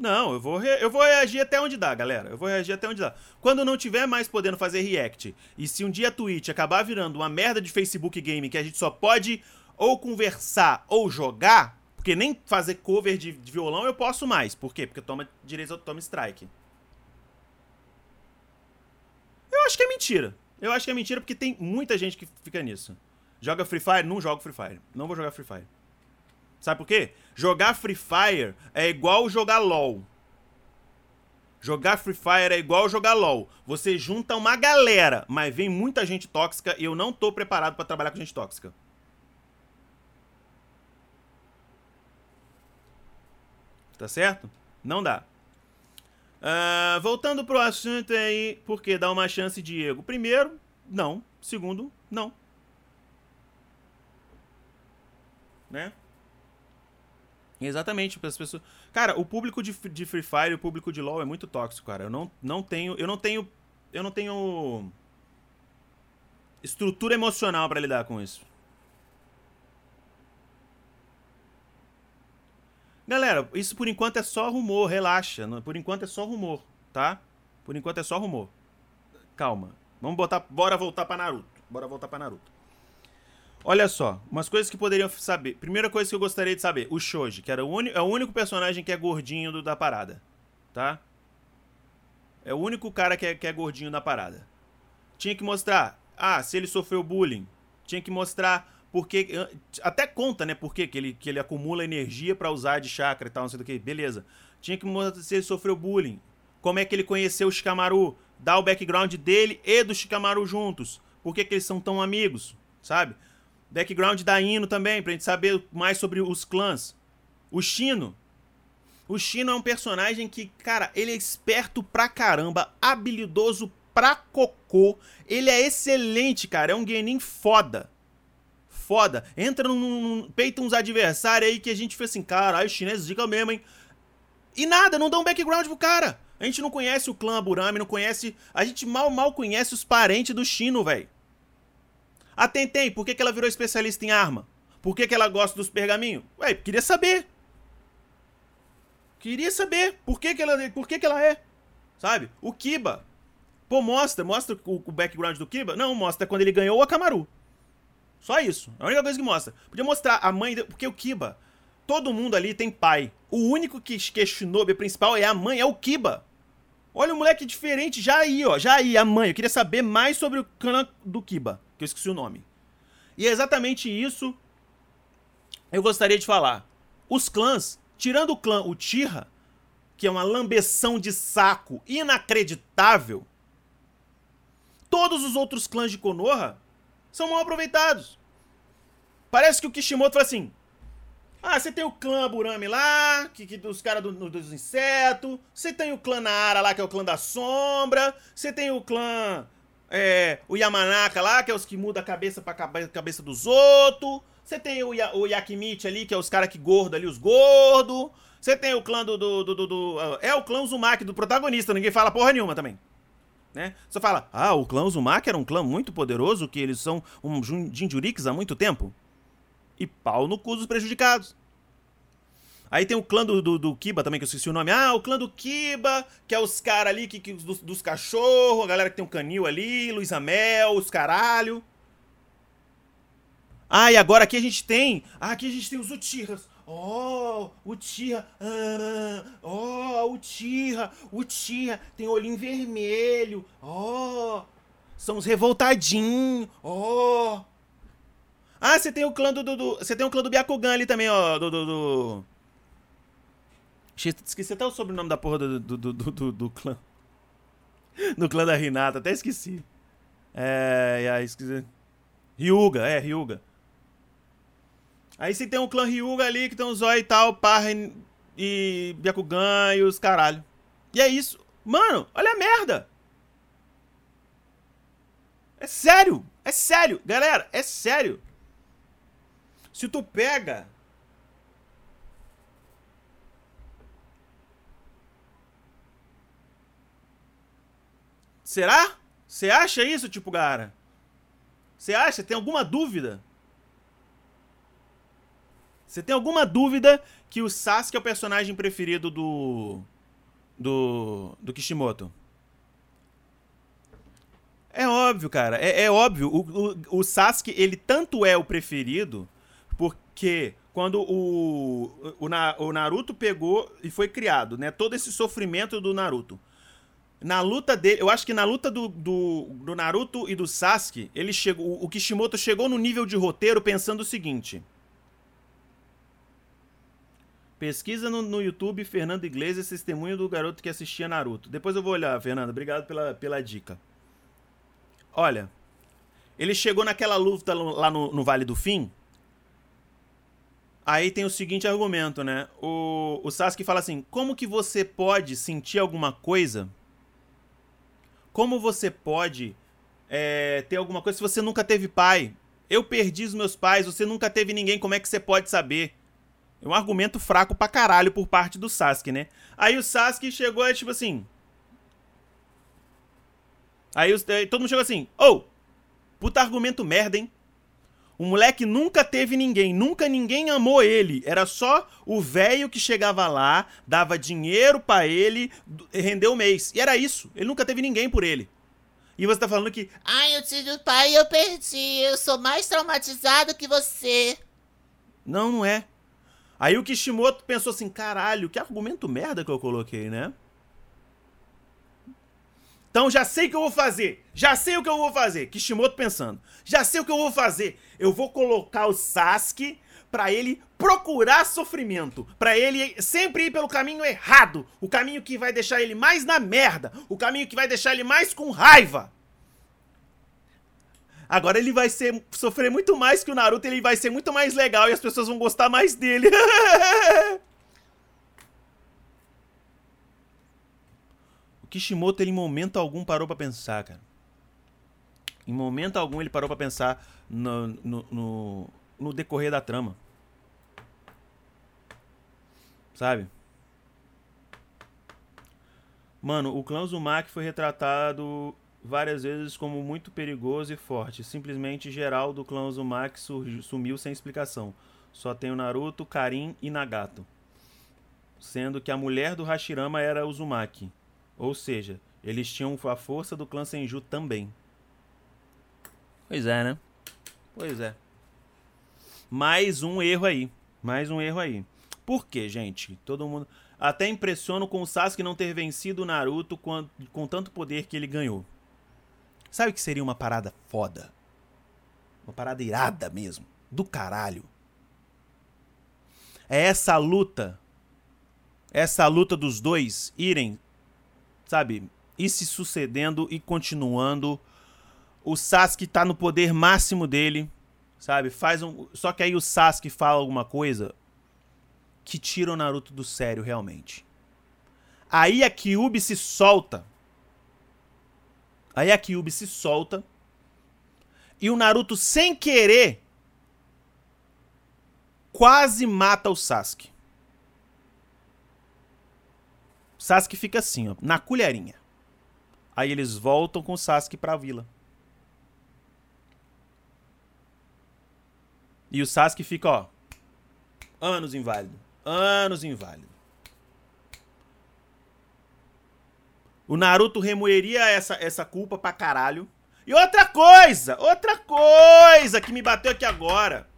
Não, eu vou, re... eu vou reagir até onde dá, galera. Eu vou reagir até onde dá. Quando não tiver mais podendo fazer react, e se um dia a Twitch acabar virando uma merda de Facebook Game que a gente só pode ou conversar ou jogar, porque nem fazer cover de, de violão eu posso mais. Por quê? Porque toma direito toma strike. Eu acho que é mentira. Eu acho que é mentira porque tem muita gente que fica nisso. Joga Free Fire? Não jogo Free Fire. Não vou jogar Free Fire. Sabe por quê? Jogar Free Fire é igual jogar LOL. Jogar Free Fire é igual jogar LOL. Você junta uma galera, mas vem muita gente tóxica e eu não tô preparado para trabalhar com gente tóxica. Tá certo? Não dá. Uh, voltando pro assunto aí, por que dá uma chance, Diego? Primeiro, não. Segundo, não. né? Exatamente, as pessoas. Cara, o público de, de Free Fire, o público de LoL é muito tóxico, cara. Eu não, não tenho, eu não tenho, eu não tenho estrutura emocional para lidar com isso. Galera, isso por enquanto é só rumor, relaxa. Por enquanto é só rumor, tá? Por enquanto é só rumor. Calma. Vamos botar, bora voltar para Naruto. Bora voltar para Naruto. Olha só, umas coisas que poderiam saber. Primeira coisa que eu gostaria de saber: o Shoji, que era o, é o único personagem que é gordinho do, da parada. Tá? É o único cara que é, que é gordinho da parada. Tinha que mostrar, ah, se ele sofreu bullying. Tinha que mostrar porque. Até conta, né? Por que ele, que ele acumula energia para usar de chakra e tal, não sei do que. Beleza. Tinha que mostrar se ele sofreu bullying. Como é que ele conheceu o Shikamaru. Dar o background dele e do Shikamaru juntos. Por que, que eles são tão amigos, sabe? Background da Ino também, pra gente saber mais sobre os clãs. O Shino. O Shino é um personagem que, cara, ele é esperto pra caramba, habilidoso pra cocô. Ele é excelente, cara. É um Genin foda. Foda. Entra num. Peita uns adversários aí que a gente fez assim, caralho, os chineses dica mesmo, hein? E nada, não dá um background pro cara. A gente não conhece o clã Burami, não conhece. A gente mal, mal conhece os parentes do Chino, velho. A Tentei, por que, que ela virou especialista em arma? Por que, que ela gosta dos pergaminhos? Ué, queria saber. Queria saber por que, que, ela, por que, que ela é. Sabe? O Kiba. Pô, mostra, mostra o, o background do Kiba? Não, mostra quando ele ganhou o Akamaru. Só isso. É a única coisa que mostra. Podia mostrar a mãe. Porque o Kiba. Todo mundo ali tem pai. O único que, que é Shinobi principal é a mãe, é o Kiba. Olha o moleque diferente já aí, ó. Já aí, a mãe. Eu queria saber mais sobre o clã do Kiba. Que eu esqueci o nome. E é exatamente isso eu gostaria de falar. Os clãs, tirando o clã Uchiha, que é uma lambeção de saco inacreditável, todos os outros clãs de Konoha são mal aproveitados. Parece que o Kishimoto fala assim: ah, você tem o clã Burami lá, que, que dos caras do, dos insetos. Você tem o clã Naara lá, que é o clã da sombra. Você tem o clã. É, o Yamanaka lá, que é os que mudam a cabeça pra cabeça dos outros. Você tem o, o Yakimichi ali, que é os caras que gordo ali, os gordos. Você tem o clã do, do, do, do, É o clã Uzumaki, do protagonista. Ninguém fala porra nenhuma também. Né? Você fala, ah, o clã Uzumaki era um clã muito poderoso, que eles são um Jinjurikis há muito tempo. E pau no cu dos prejudicados. Aí tem o clã do, do, do, Kiba também, que eu esqueci o nome. Ah, o clã do Kiba, que é os caras ali que, que, dos, dos cachorros, a galera que tem um canil ali, Luiz Amel, os caralho. Ah, e agora aqui a gente tem. Ah, aqui a gente tem os Uchihas. Oh, Uchiha. Ah, oh, Uchiha. Uchiha. Tem olhinho vermelho. Oh. São os revoltadinhos. Oh. Ah, você tem o clã do. Você tem o clã do Byakugan ali também, ó. Do. do, do... Esqueci até o sobrenome da porra do, do, do, do, do clã. Do clã da Renata, até esqueci. É. é esqueci. Ryuga, é, Ryuga. Aí você tem um clã Ryuga ali que tem um Zói e tal, Parra e Byakugan e os caralho. E é isso. Mano, olha a merda. É sério. É sério. Galera, é sério. Se tu pega... Será? Você acha isso, tipo, cara? Você acha? Tem alguma dúvida? Você tem alguma dúvida que o Sasuke é o personagem preferido do. do. do Kishimoto? É óbvio, cara. É, é óbvio. O, o, o, Sasuke, ele tanto é o preferido, porque quando o, o, o Naruto pegou e foi criado, né? Todo esse sofrimento do Naruto. Na luta dele, eu acho que na luta do, do, do Naruto e do Sasuke, ele chegou, o Kishimoto chegou no nível de roteiro pensando o seguinte. Pesquisa no, no YouTube Fernando Iglesias, testemunho do garoto que assistia Naruto. Depois eu vou olhar, Fernando. Obrigado pela, pela dica. Olha, ele chegou naquela luta lá no, no Vale do Fim. Aí tem o seguinte argumento, né? O, o Sasuke fala assim: como que você pode sentir alguma coisa? Como você pode é, ter alguma coisa se você nunca teve pai? Eu perdi os meus pais, você nunca teve ninguém, como é que você pode saber? É um argumento fraco pra caralho por parte do Sasuke, né? Aí o Sasuke chegou e tipo assim. Aí, todo mundo chegou assim: Ô, oh, puta argumento merda, hein? O moleque nunca teve ninguém, nunca ninguém amou ele. Era só o velho que chegava lá, dava dinheiro para ele, rendeu o mês. E era isso. Ele nunca teve ninguém por ele. E você tá falando que. Ai, eu tive pai e eu perdi. Eu sou mais traumatizado que você. Não, não é. Aí o Kishimoto pensou assim: caralho, que argumento merda que eu coloquei, né? Então já sei o que eu vou fazer. Já sei o que eu vou fazer. Kishimoto pensando. Já sei o que eu vou fazer. Eu vou colocar o Sasuke para ele procurar sofrimento, para ele sempre ir pelo caminho errado, o caminho que vai deixar ele mais na merda, o caminho que vai deixar ele mais com raiva. Agora ele vai ser sofrer muito mais que o Naruto, ele vai ser muito mais legal e as pessoas vão gostar mais dele. Kishimoto, ele em momento algum parou para pensar, cara. Em momento algum ele parou pra pensar no, no, no, no decorrer da trama. Sabe? Mano, o clã Uzumaki foi retratado várias vezes como muito perigoso e forte. Simplesmente geral do clã Uzumaki sumiu sem explicação. Só tem o Naruto, Karin e Nagato. Sendo que a mulher do Hashirama era Uzumaki. Ou seja, eles tinham a força do clã Senju também. Pois é, né? Pois é. Mais um erro aí. Mais um erro aí. Por quê, gente? Todo mundo. Até impressiono com o Sasuke não ter vencido o Naruto com, com tanto poder que ele ganhou. Sabe o que seria uma parada foda? Uma parada irada mesmo. Do caralho. É essa luta. Essa luta dos dois irem, sabe, ir se sucedendo e continuando. O Sasuke tá no poder máximo dele, sabe? Faz um, só que aí o Sasuke fala alguma coisa, que tira o Naruto do sério realmente. Aí a Kyubi se solta. Aí a Kyubi se solta. E o Naruto, sem querer, quase mata o Sasuke. O Sasuke fica assim, ó, na colherinha. Aí eles voltam com o Sasuke pra vila. E o Sasuke fica, ó, anos inválido. Anos inválido. O Naruto remoeria essa, essa culpa pra caralho. E outra coisa, outra coisa que me bateu aqui agora.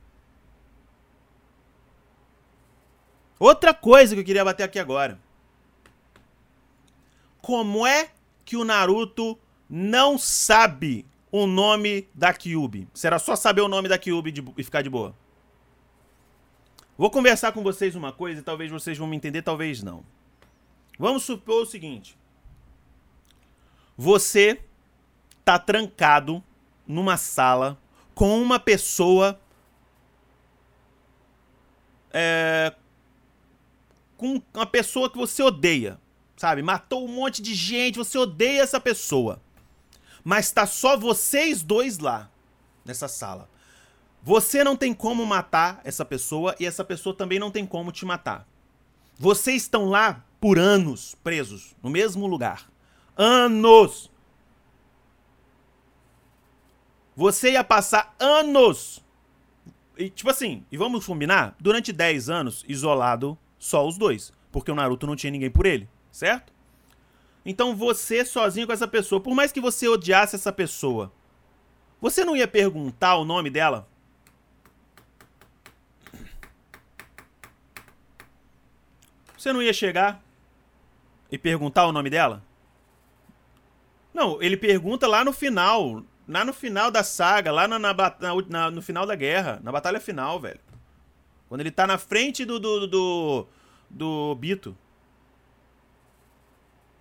Outra coisa que eu queria bater aqui agora. Como é que o Naruto não sabe o nome da Kyubi? Será só saber o nome da Kyubi e ficar de boa? Vou conversar com vocês uma coisa e talvez vocês vão me entender, talvez não. Vamos supor o seguinte: você tá trancado numa sala com uma pessoa é, com uma pessoa que você odeia, sabe? Matou um monte de gente, você odeia essa pessoa. Mas tá só vocês dois lá nessa sala. Você não tem como matar essa pessoa e essa pessoa também não tem como te matar. Vocês estão lá por anos presos, no mesmo lugar. Anos! Você ia passar anos. E, tipo assim, e vamos combinar? Durante 10 anos, isolado, só os dois. Porque o Naruto não tinha ninguém por ele, certo? Então você sozinho com essa pessoa, por mais que você odiasse essa pessoa, você não ia perguntar o nome dela? Você não ia chegar e perguntar o nome dela? Não, ele pergunta lá no final. Lá no final da saga, lá na, na, na, no final da guerra, na batalha final, velho. Quando ele tá na frente do. do. do, do Bito.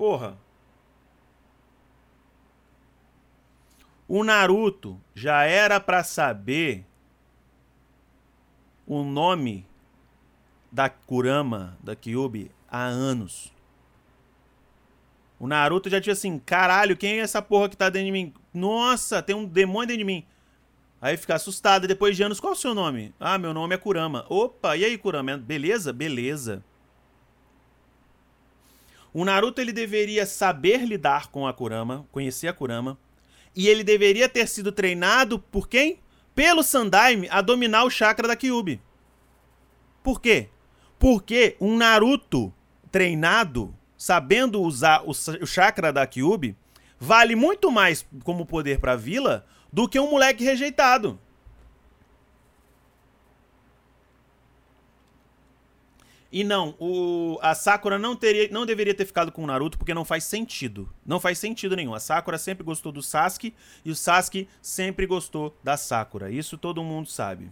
Porra. O Naruto já era para saber o nome da Kurama, da Kyubi, há anos. O Naruto já tinha assim, caralho, quem é essa porra que tá dentro de mim? Nossa, tem um demônio dentro de mim. Aí fica assustado. Depois de anos, qual é o seu nome? Ah, meu nome é Kurama. Opa, e aí, Kurama? Beleza? Beleza. O Naruto ele deveria saber lidar com a Kurama, conhecer a Kurama, e ele deveria ter sido treinado por quem? Pelo Sandaime a dominar o chakra da Kyubi. Por quê? Porque um Naruto treinado, sabendo usar o, chakra da Kyubi, vale muito mais como poder pra vila do que um moleque rejeitado. E não, o, a Sakura não, teria, não deveria ter ficado com o Naruto porque não faz sentido. Não faz sentido nenhum. A Sakura sempre gostou do Sasuke e o Sasuke sempre gostou da Sakura. Isso todo mundo sabe.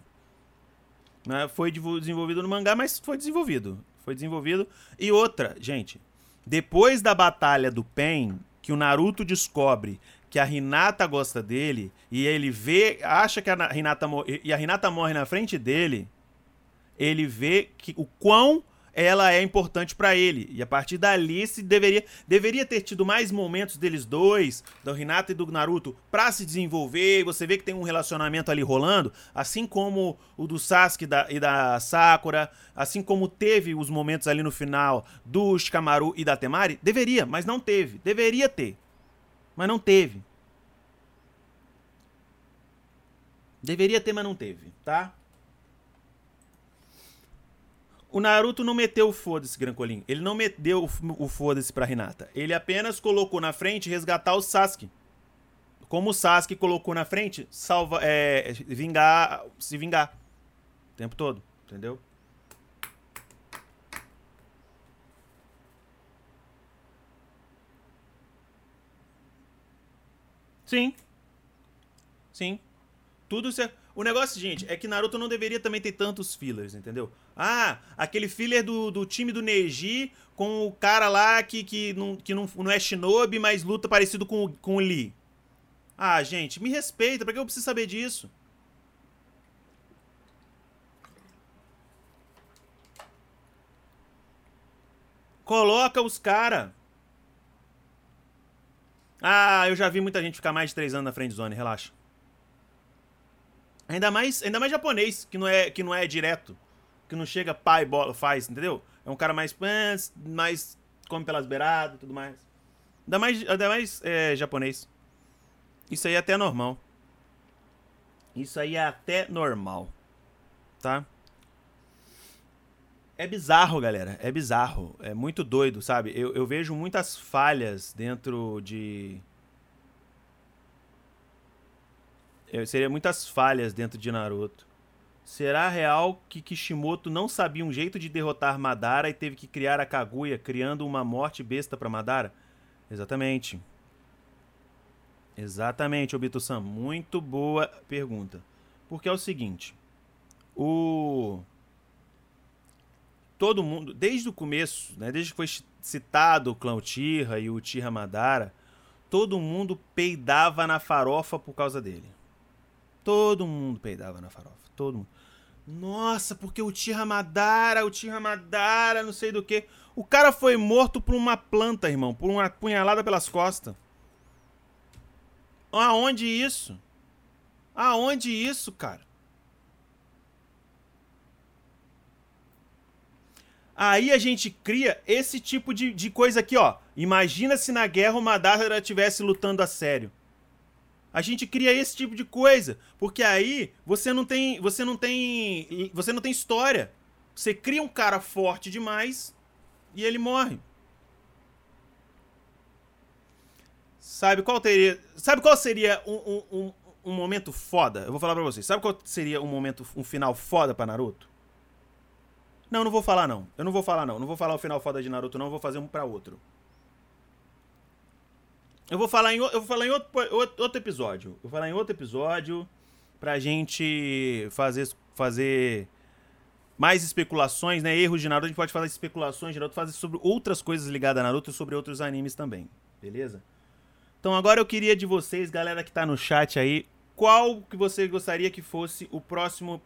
Né? Foi desenvolvido no mangá, mas foi desenvolvido. Foi desenvolvido. E outra, gente, depois da batalha do Pen, que o Naruto descobre que a Hinata gosta dele e ele vê, acha que a Hinata e a Hinata morre na frente dele, ele vê que o quão ela é importante para ele. E a partir dali se deveria, deveria ter tido mais momentos deles dois, do Hinata e do Naruto, para se desenvolver. Você vê que tem um relacionamento ali rolando, assim como o do Sasuke e da Sakura, assim como teve os momentos ali no final do Shikamaru e da Temari. Deveria, mas não teve. Deveria ter, mas não teve. Deveria ter, mas não teve, tá? O Naruto não meteu o foda-se, Grancolim. Ele não meteu o foda-se pra Hinata. Ele apenas colocou na frente resgatar o Sasuke. Como o Sasuke colocou na frente, salva, é, vingar, se vingar. O tempo todo, entendeu? Sim. Sim. Tudo. O negócio, gente, é que Naruto não deveria também ter tantos fillers, entendeu? Ah, aquele filler do, do time do Neji com o cara lá que, que, não, que não, não é shinobi, mas luta parecido com, com o Lee. Ah, gente, me respeita, pra que eu preciso saber disso? Coloca os cara. Ah, eu já vi muita gente ficar mais de 3 anos na friend zone, relaxa. Ainda mais, ainda mais japonês, que não é, que não é direto. Que não chega pai, bola, faz, entendeu? É um cara mais, mais come pelas beiradas e tudo mais. Ainda mais, ainda mais é, japonês. Isso aí é até normal. Isso aí é até normal. Tá? É bizarro, galera. É bizarro. É muito doido, sabe? Eu, eu vejo muitas falhas dentro de seria muitas falhas dentro de Naruto. Será real que Kishimoto não sabia um jeito de derrotar Madara e teve que criar a Kaguya, criando uma morte besta para Madara? Exatamente. Exatamente, Obito-san. Muito boa pergunta. Porque é o seguinte: o todo mundo, desde o começo, né, desde que foi citado o clã Uchiha e o Uchiha Madara, todo mundo peidava na farofa por causa dele. Todo mundo peidava na farofa. Todo mundo. Nossa, porque o Tira Madara, o Tira Madara, não sei do que. O cara foi morto por uma planta, irmão. Por uma punhalada pelas costas. Aonde isso? Aonde isso, cara? Aí a gente cria esse tipo de, de coisa aqui, ó. Imagina se na guerra o Madara estivesse lutando a sério. A gente cria esse tipo de coisa, porque aí você não tem, você não tem, você não tem história. Você cria um cara forte demais e ele morre. Sabe qual teria, sabe qual seria um, um, um, momento foda? Eu vou falar para vocês. Sabe qual seria um momento, um final foda para Naruto? Não, não vou falar não. Eu não vou falar não. Não vou falar o final foda de Naruto não. Eu vou fazer um para outro. Eu vou falar em, eu vou falar em outro, outro episódio. Eu vou falar em outro episódio pra gente fazer, fazer mais especulações, né? Erros de Naruto. A gente pode falar especulações de Naruto, fazer sobre outras coisas ligadas a Naruto e sobre outros animes também. Beleza? Então agora eu queria de vocês, galera que tá no chat aí, qual que você gostaria que fosse o próximo.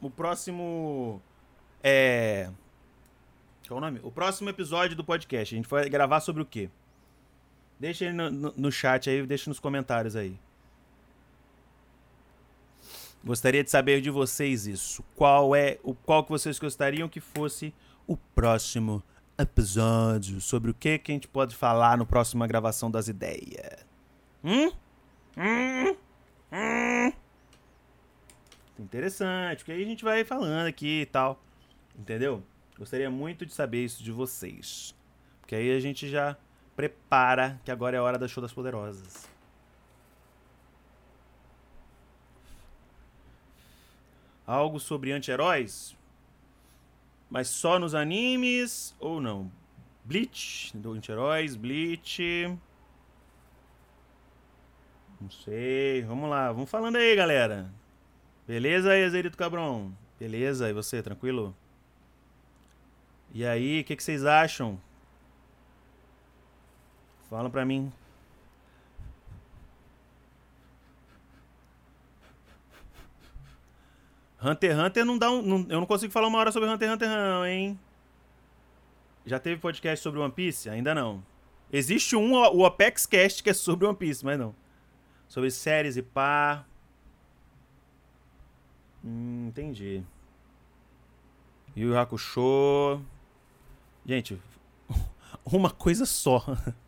O próximo. É. Qual é o nome? O próximo episódio do podcast. A gente vai gravar sobre o quê? Deixa aí no, no, no chat aí, deixa nos comentários aí. Gostaria de saber de vocês isso. Qual é o qual que vocês gostariam que fosse o próximo episódio? Sobre o que que a gente pode falar no próximo gravação das ideias? Hum? Hum? Hum? Interessante, porque aí a gente vai falando aqui e tal. Entendeu? Gostaria muito de saber isso de vocês. Porque aí a gente já Prepara, que agora é a hora da show das poderosas. Algo sobre anti-heróis? Mas só nos animes ou não? Bleach, do anti-heróis, Bleach. Não sei. Vamos lá, vamos falando aí, galera. Beleza aí, Azerito Cabron? Beleza, e você, tranquilo? E aí, o que, que vocês acham? Fala pra mim. Hunter x Hunter não dá um. Não, eu não consigo falar uma hora sobre Hunter x Hunter, não, hein? Já teve podcast sobre One Piece? Ainda não. Existe um, o Apex Cast, que é sobre One Piece, mas não. Sobre séries e pá. Hum, entendi. Yu Hakusho. Gente, uma coisa só.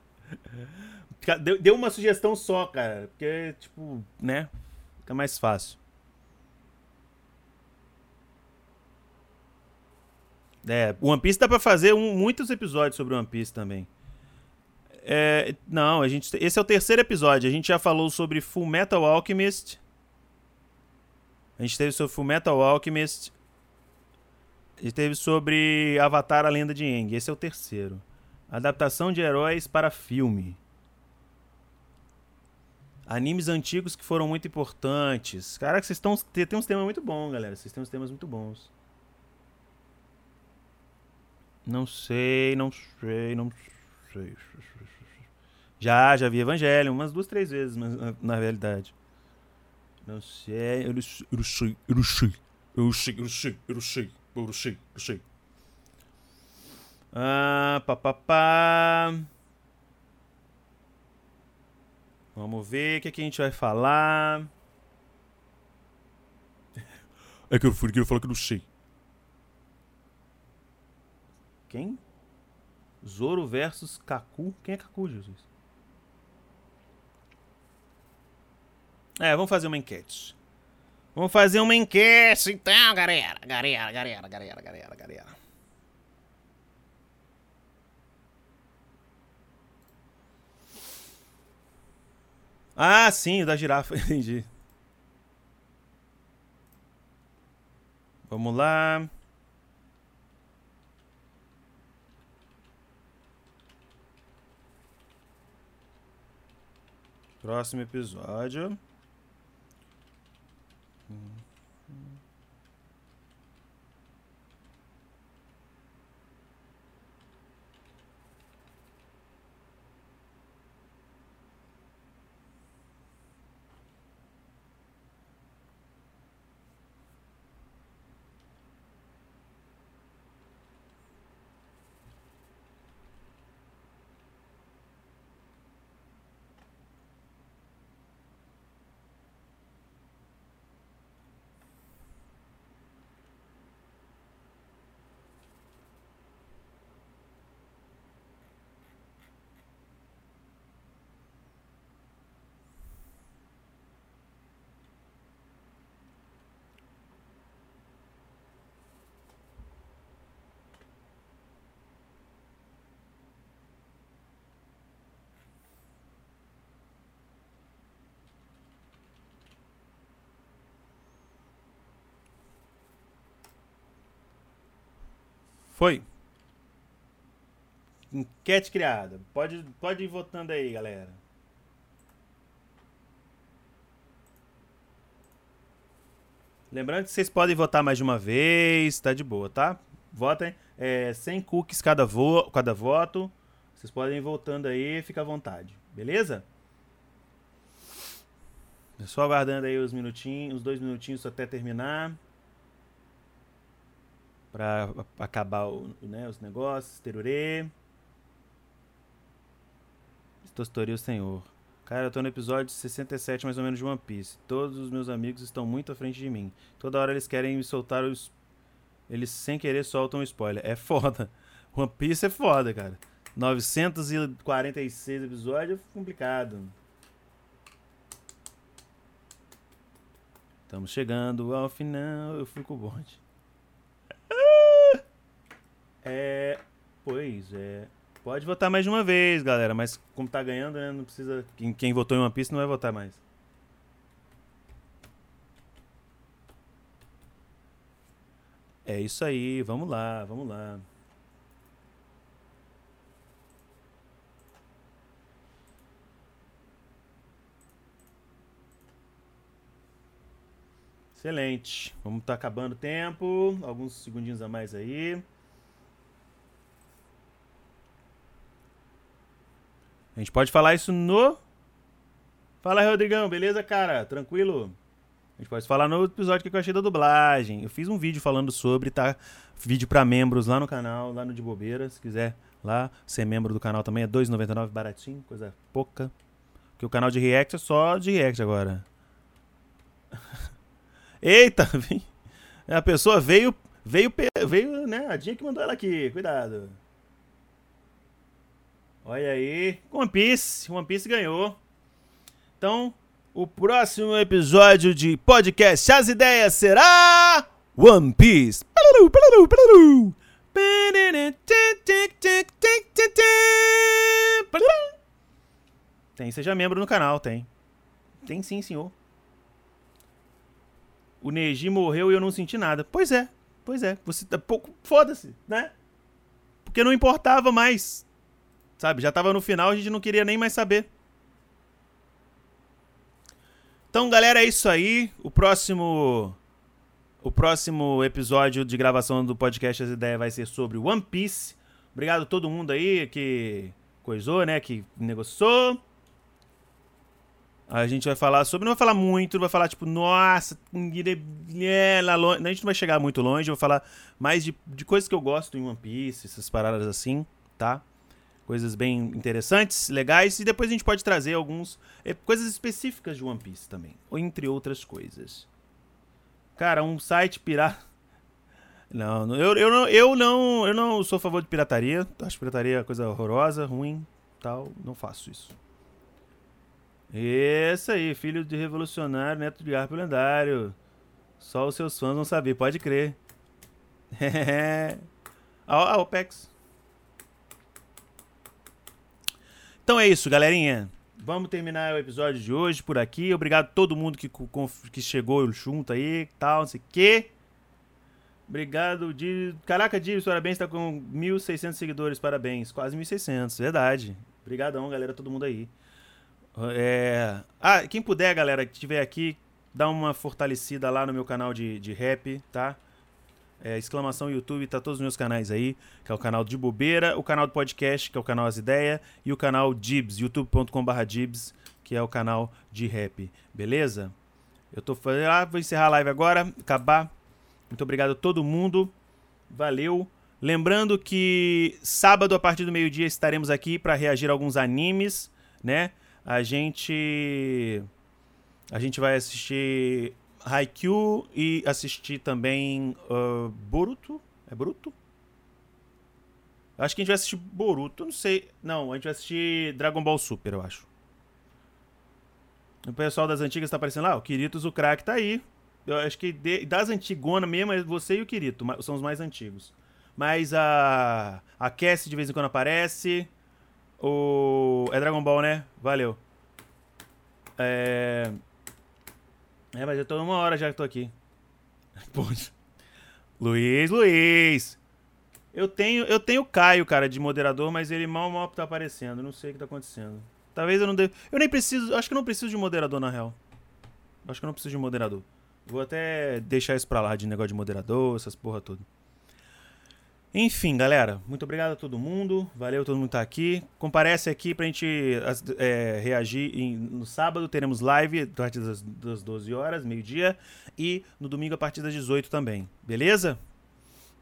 Deu, deu uma sugestão só, cara. Porque, tipo, né? Fica mais fácil. É, One Piece dá pra fazer um, muitos episódios sobre One Piece também. É, não, a gente, esse é o terceiro episódio. A gente já falou sobre Full Metal Alchemist. A gente teve sobre Full Metal Alchemist. A gente teve sobre Avatar, a Lenda de Aang. Esse é o terceiro. Adaptação de heróis para filme. Animes antigos que foram muito importantes. Caraca, vocês estão. Tem uns temas muito bons, galera. Vocês têm uns temas muito bons. Não sei, não sei, não sei. Já, já vi Evangelho umas duas, três vezes, mas, na, na realidade. Não sei, eu sei, eu não sei, eu não sei, eu não sei, eu não sei, eu não sei, eu não sei, eu não sei. Ah, papapá. Vamos ver o que, é que a gente vai falar. É que eu fui queria falar que eu não sei. Quem? Zoro versus Kaku? Quem é Kaku, Jesus? É, vamos fazer uma enquete. Vamos fazer uma enquete então, galera. Galera, galera, galera, galera, galera. Ah, sim, o da girafa, entendi. Vamos lá. Próximo episódio. Foi. Enquete criada. Pode, pode ir votando aí, galera. Lembrando que vocês podem votar mais de uma vez, tá de boa, tá? Votem. É, 100 cookies cada, vo cada voto. Vocês podem ir votando aí, fica à vontade. Beleza? Só aguardando aí os minutinhos, os dois minutinhos até terminar para acabar o, né, os negócios, terurê. Estostoria o Senhor. Cara, eu tô no episódio 67 mais ou menos de One Piece. Todos os meus amigos estão muito à frente de mim. Toda hora eles querem me soltar os... Eles sem querer soltam um spoiler. É foda. One Piece é foda, cara. 946 episódios é complicado. Estamos chegando ao final. Eu fui com o bonde. É. Pois é. Pode votar mais de uma vez, galera. Mas como tá ganhando, né? Não precisa. Quem, quem votou em uma pista não vai votar mais. É isso aí, vamos lá, vamos lá. Excelente. Vamos estar tá acabando o tempo. Alguns segundinhos a mais aí. A gente pode falar isso no. Fala, Rodrigão, beleza, cara? Tranquilo? A gente pode falar no episódio que eu achei da dublagem. Eu fiz um vídeo falando sobre, tá? Vídeo pra membros lá no canal, lá no De Bobeira, se quiser lá ser membro do canal também. É R$ 2,99, baratinho, coisa pouca. Porque o canal de React é só de React agora. Eita, vem. A pessoa veio, veio, veio, né? A Dinha que mandou ela aqui, cuidado. Olha aí, One Piece, One Piece ganhou. Então, o próximo episódio de podcast As Ideias será One Piece. Tem, seja membro no canal, tem. Tem sim, senhor. O Neji morreu e eu não senti nada. Pois é, pois é. Você tá pouco. Foda-se, né? Porque não importava mais. Sabe? Já tava no final, a gente não queria nem mais saber. Então, galera, é isso aí. O próximo o próximo episódio de gravação do podcast As Ideias vai ser sobre One Piece. Obrigado a todo mundo aí que coisou, né, que negociou. A gente vai falar sobre, não vai falar muito, não vai falar tipo, nossa, lá longe. A gente não vai chegar muito longe, eu vou falar mais de, de coisas que eu gosto em One Piece, essas paradas assim, tá? Coisas bem interessantes, legais, e depois a gente pode trazer alguns é, coisas específicas de One Piece também, entre outras coisas. Cara, um site pirata. Não, eu, eu, não, eu não, eu não sou a favor de pirataria. Acho pirataria coisa horrorosa, ruim, tal. Não faço isso. Isso aí, filho de revolucionário, neto de garpo lendário. Só os seus fãs vão saber, pode crer. a, a OPEX. Então é isso, galerinha. Vamos terminar o episódio de hoje por aqui. Obrigado a todo mundo que, que chegou junto aí, tal, não sei o quê. Obrigado, Di. Caraca, Di, parabéns, tá com 1.600 seguidores, parabéns. Quase 1.600, verdade. Obrigadão, galera, todo mundo aí. É... Ah, quem puder, galera, que estiver aqui, dá uma fortalecida lá no meu canal de, de rap, tá? É, exclamação YouTube, tá todos os meus canais aí, que é o canal de bobeira, o canal do podcast, que é o canal As Ideias, e o canal Dibs, youtube.com.br Dibs, que é o canal de rap, beleza? Eu tô fazendo. Ah, vou encerrar a live agora, acabar. Muito obrigado a todo mundo. Valeu. Lembrando que sábado, a partir do meio-dia, estaremos aqui para reagir a alguns animes, né? A gente. A gente vai assistir Haikyuu e assisti também uh, Boruto. É Boruto? Acho que a gente vai assistir Boruto, não sei. Não, a gente vai assistir Dragon Ball Super, eu acho. O pessoal das antigas tá aparecendo lá. O Kiritos, o crack tá aí. Eu acho que de, das antigonas mesmo é você e o Kirito. São os mais antigos. Mas a. A Cassie de vez em quando aparece. O. É Dragon Ball, né? Valeu. É. É, mas eu tô uma hora já que tô aqui. Poxa. Luiz, Luiz! Eu tenho, eu tenho o Caio, cara, de moderador, mas ele mal mal tá aparecendo. Não sei o que tá acontecendo. Talvez eu não devo. Eu nem preciso. Acho que eu não preciso de moderador, na real. Acho que eu não preciso de moderador. Vou até deixar isso pra lá de negócio de moderador, essas porra tudo. Enfim, galera, muito obrigado a todo mundo. Valeu todo mundo que tá aqui. Comparece aqui pra gente é, reagir. No sábado teremos live a partir das, das 12 horas, meio-dia. E no domingo a partir das 18 também. Beleza?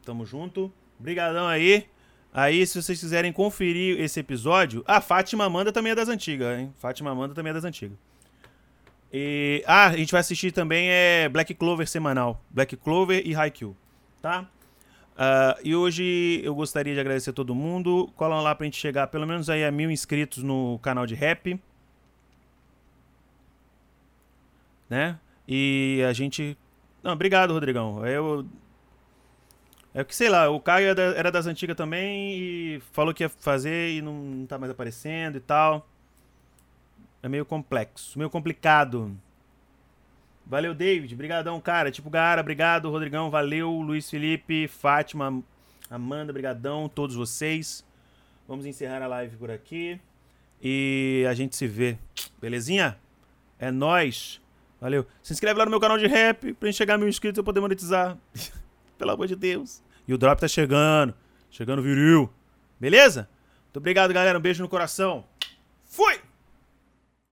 Tamo junto. Obrigadão aí. Aí, se vocês quiserem conferir esse episódio. Ah, Fátima Amanda também é das antigas, hein? Fátima Amanda também é das antigas. E, ah, a gente vai assistir também é Black Clover semanal. Black Clover e Haikyuu, tá? Uh, e hoje eu gostaria de agradecer a todo mundo. Colam lá pra gente chegar pelo menos aí a mil inscritos no canal de rap. Né? E a gente. Não, obrigado, Rodrigão. Eu. É que sei lá, o Caio era das antigas também e falou que ia fazer e não, não tá mais aparecendo e tal. É meio complexo, meio complicado. Valeu, David. Brigadão, cara. Tipo, Gara, obrigado. Rodrigão, valeu. Luiz Felipe, Fátima, Amanda, brigadão. Todos vocês. Vamos encerrar a live por aqui. E a gente se vê. Belezinha? É nós. Valeu. Se inscreve lá no meu canal de rap pra gente chegar a mil inscritos e eu poder monetizar. Pelo amor de Deus. E o drop tá chegando. Chegando viril. Beleza? Muito obrigado, galera. Um beijo no coração. Fui!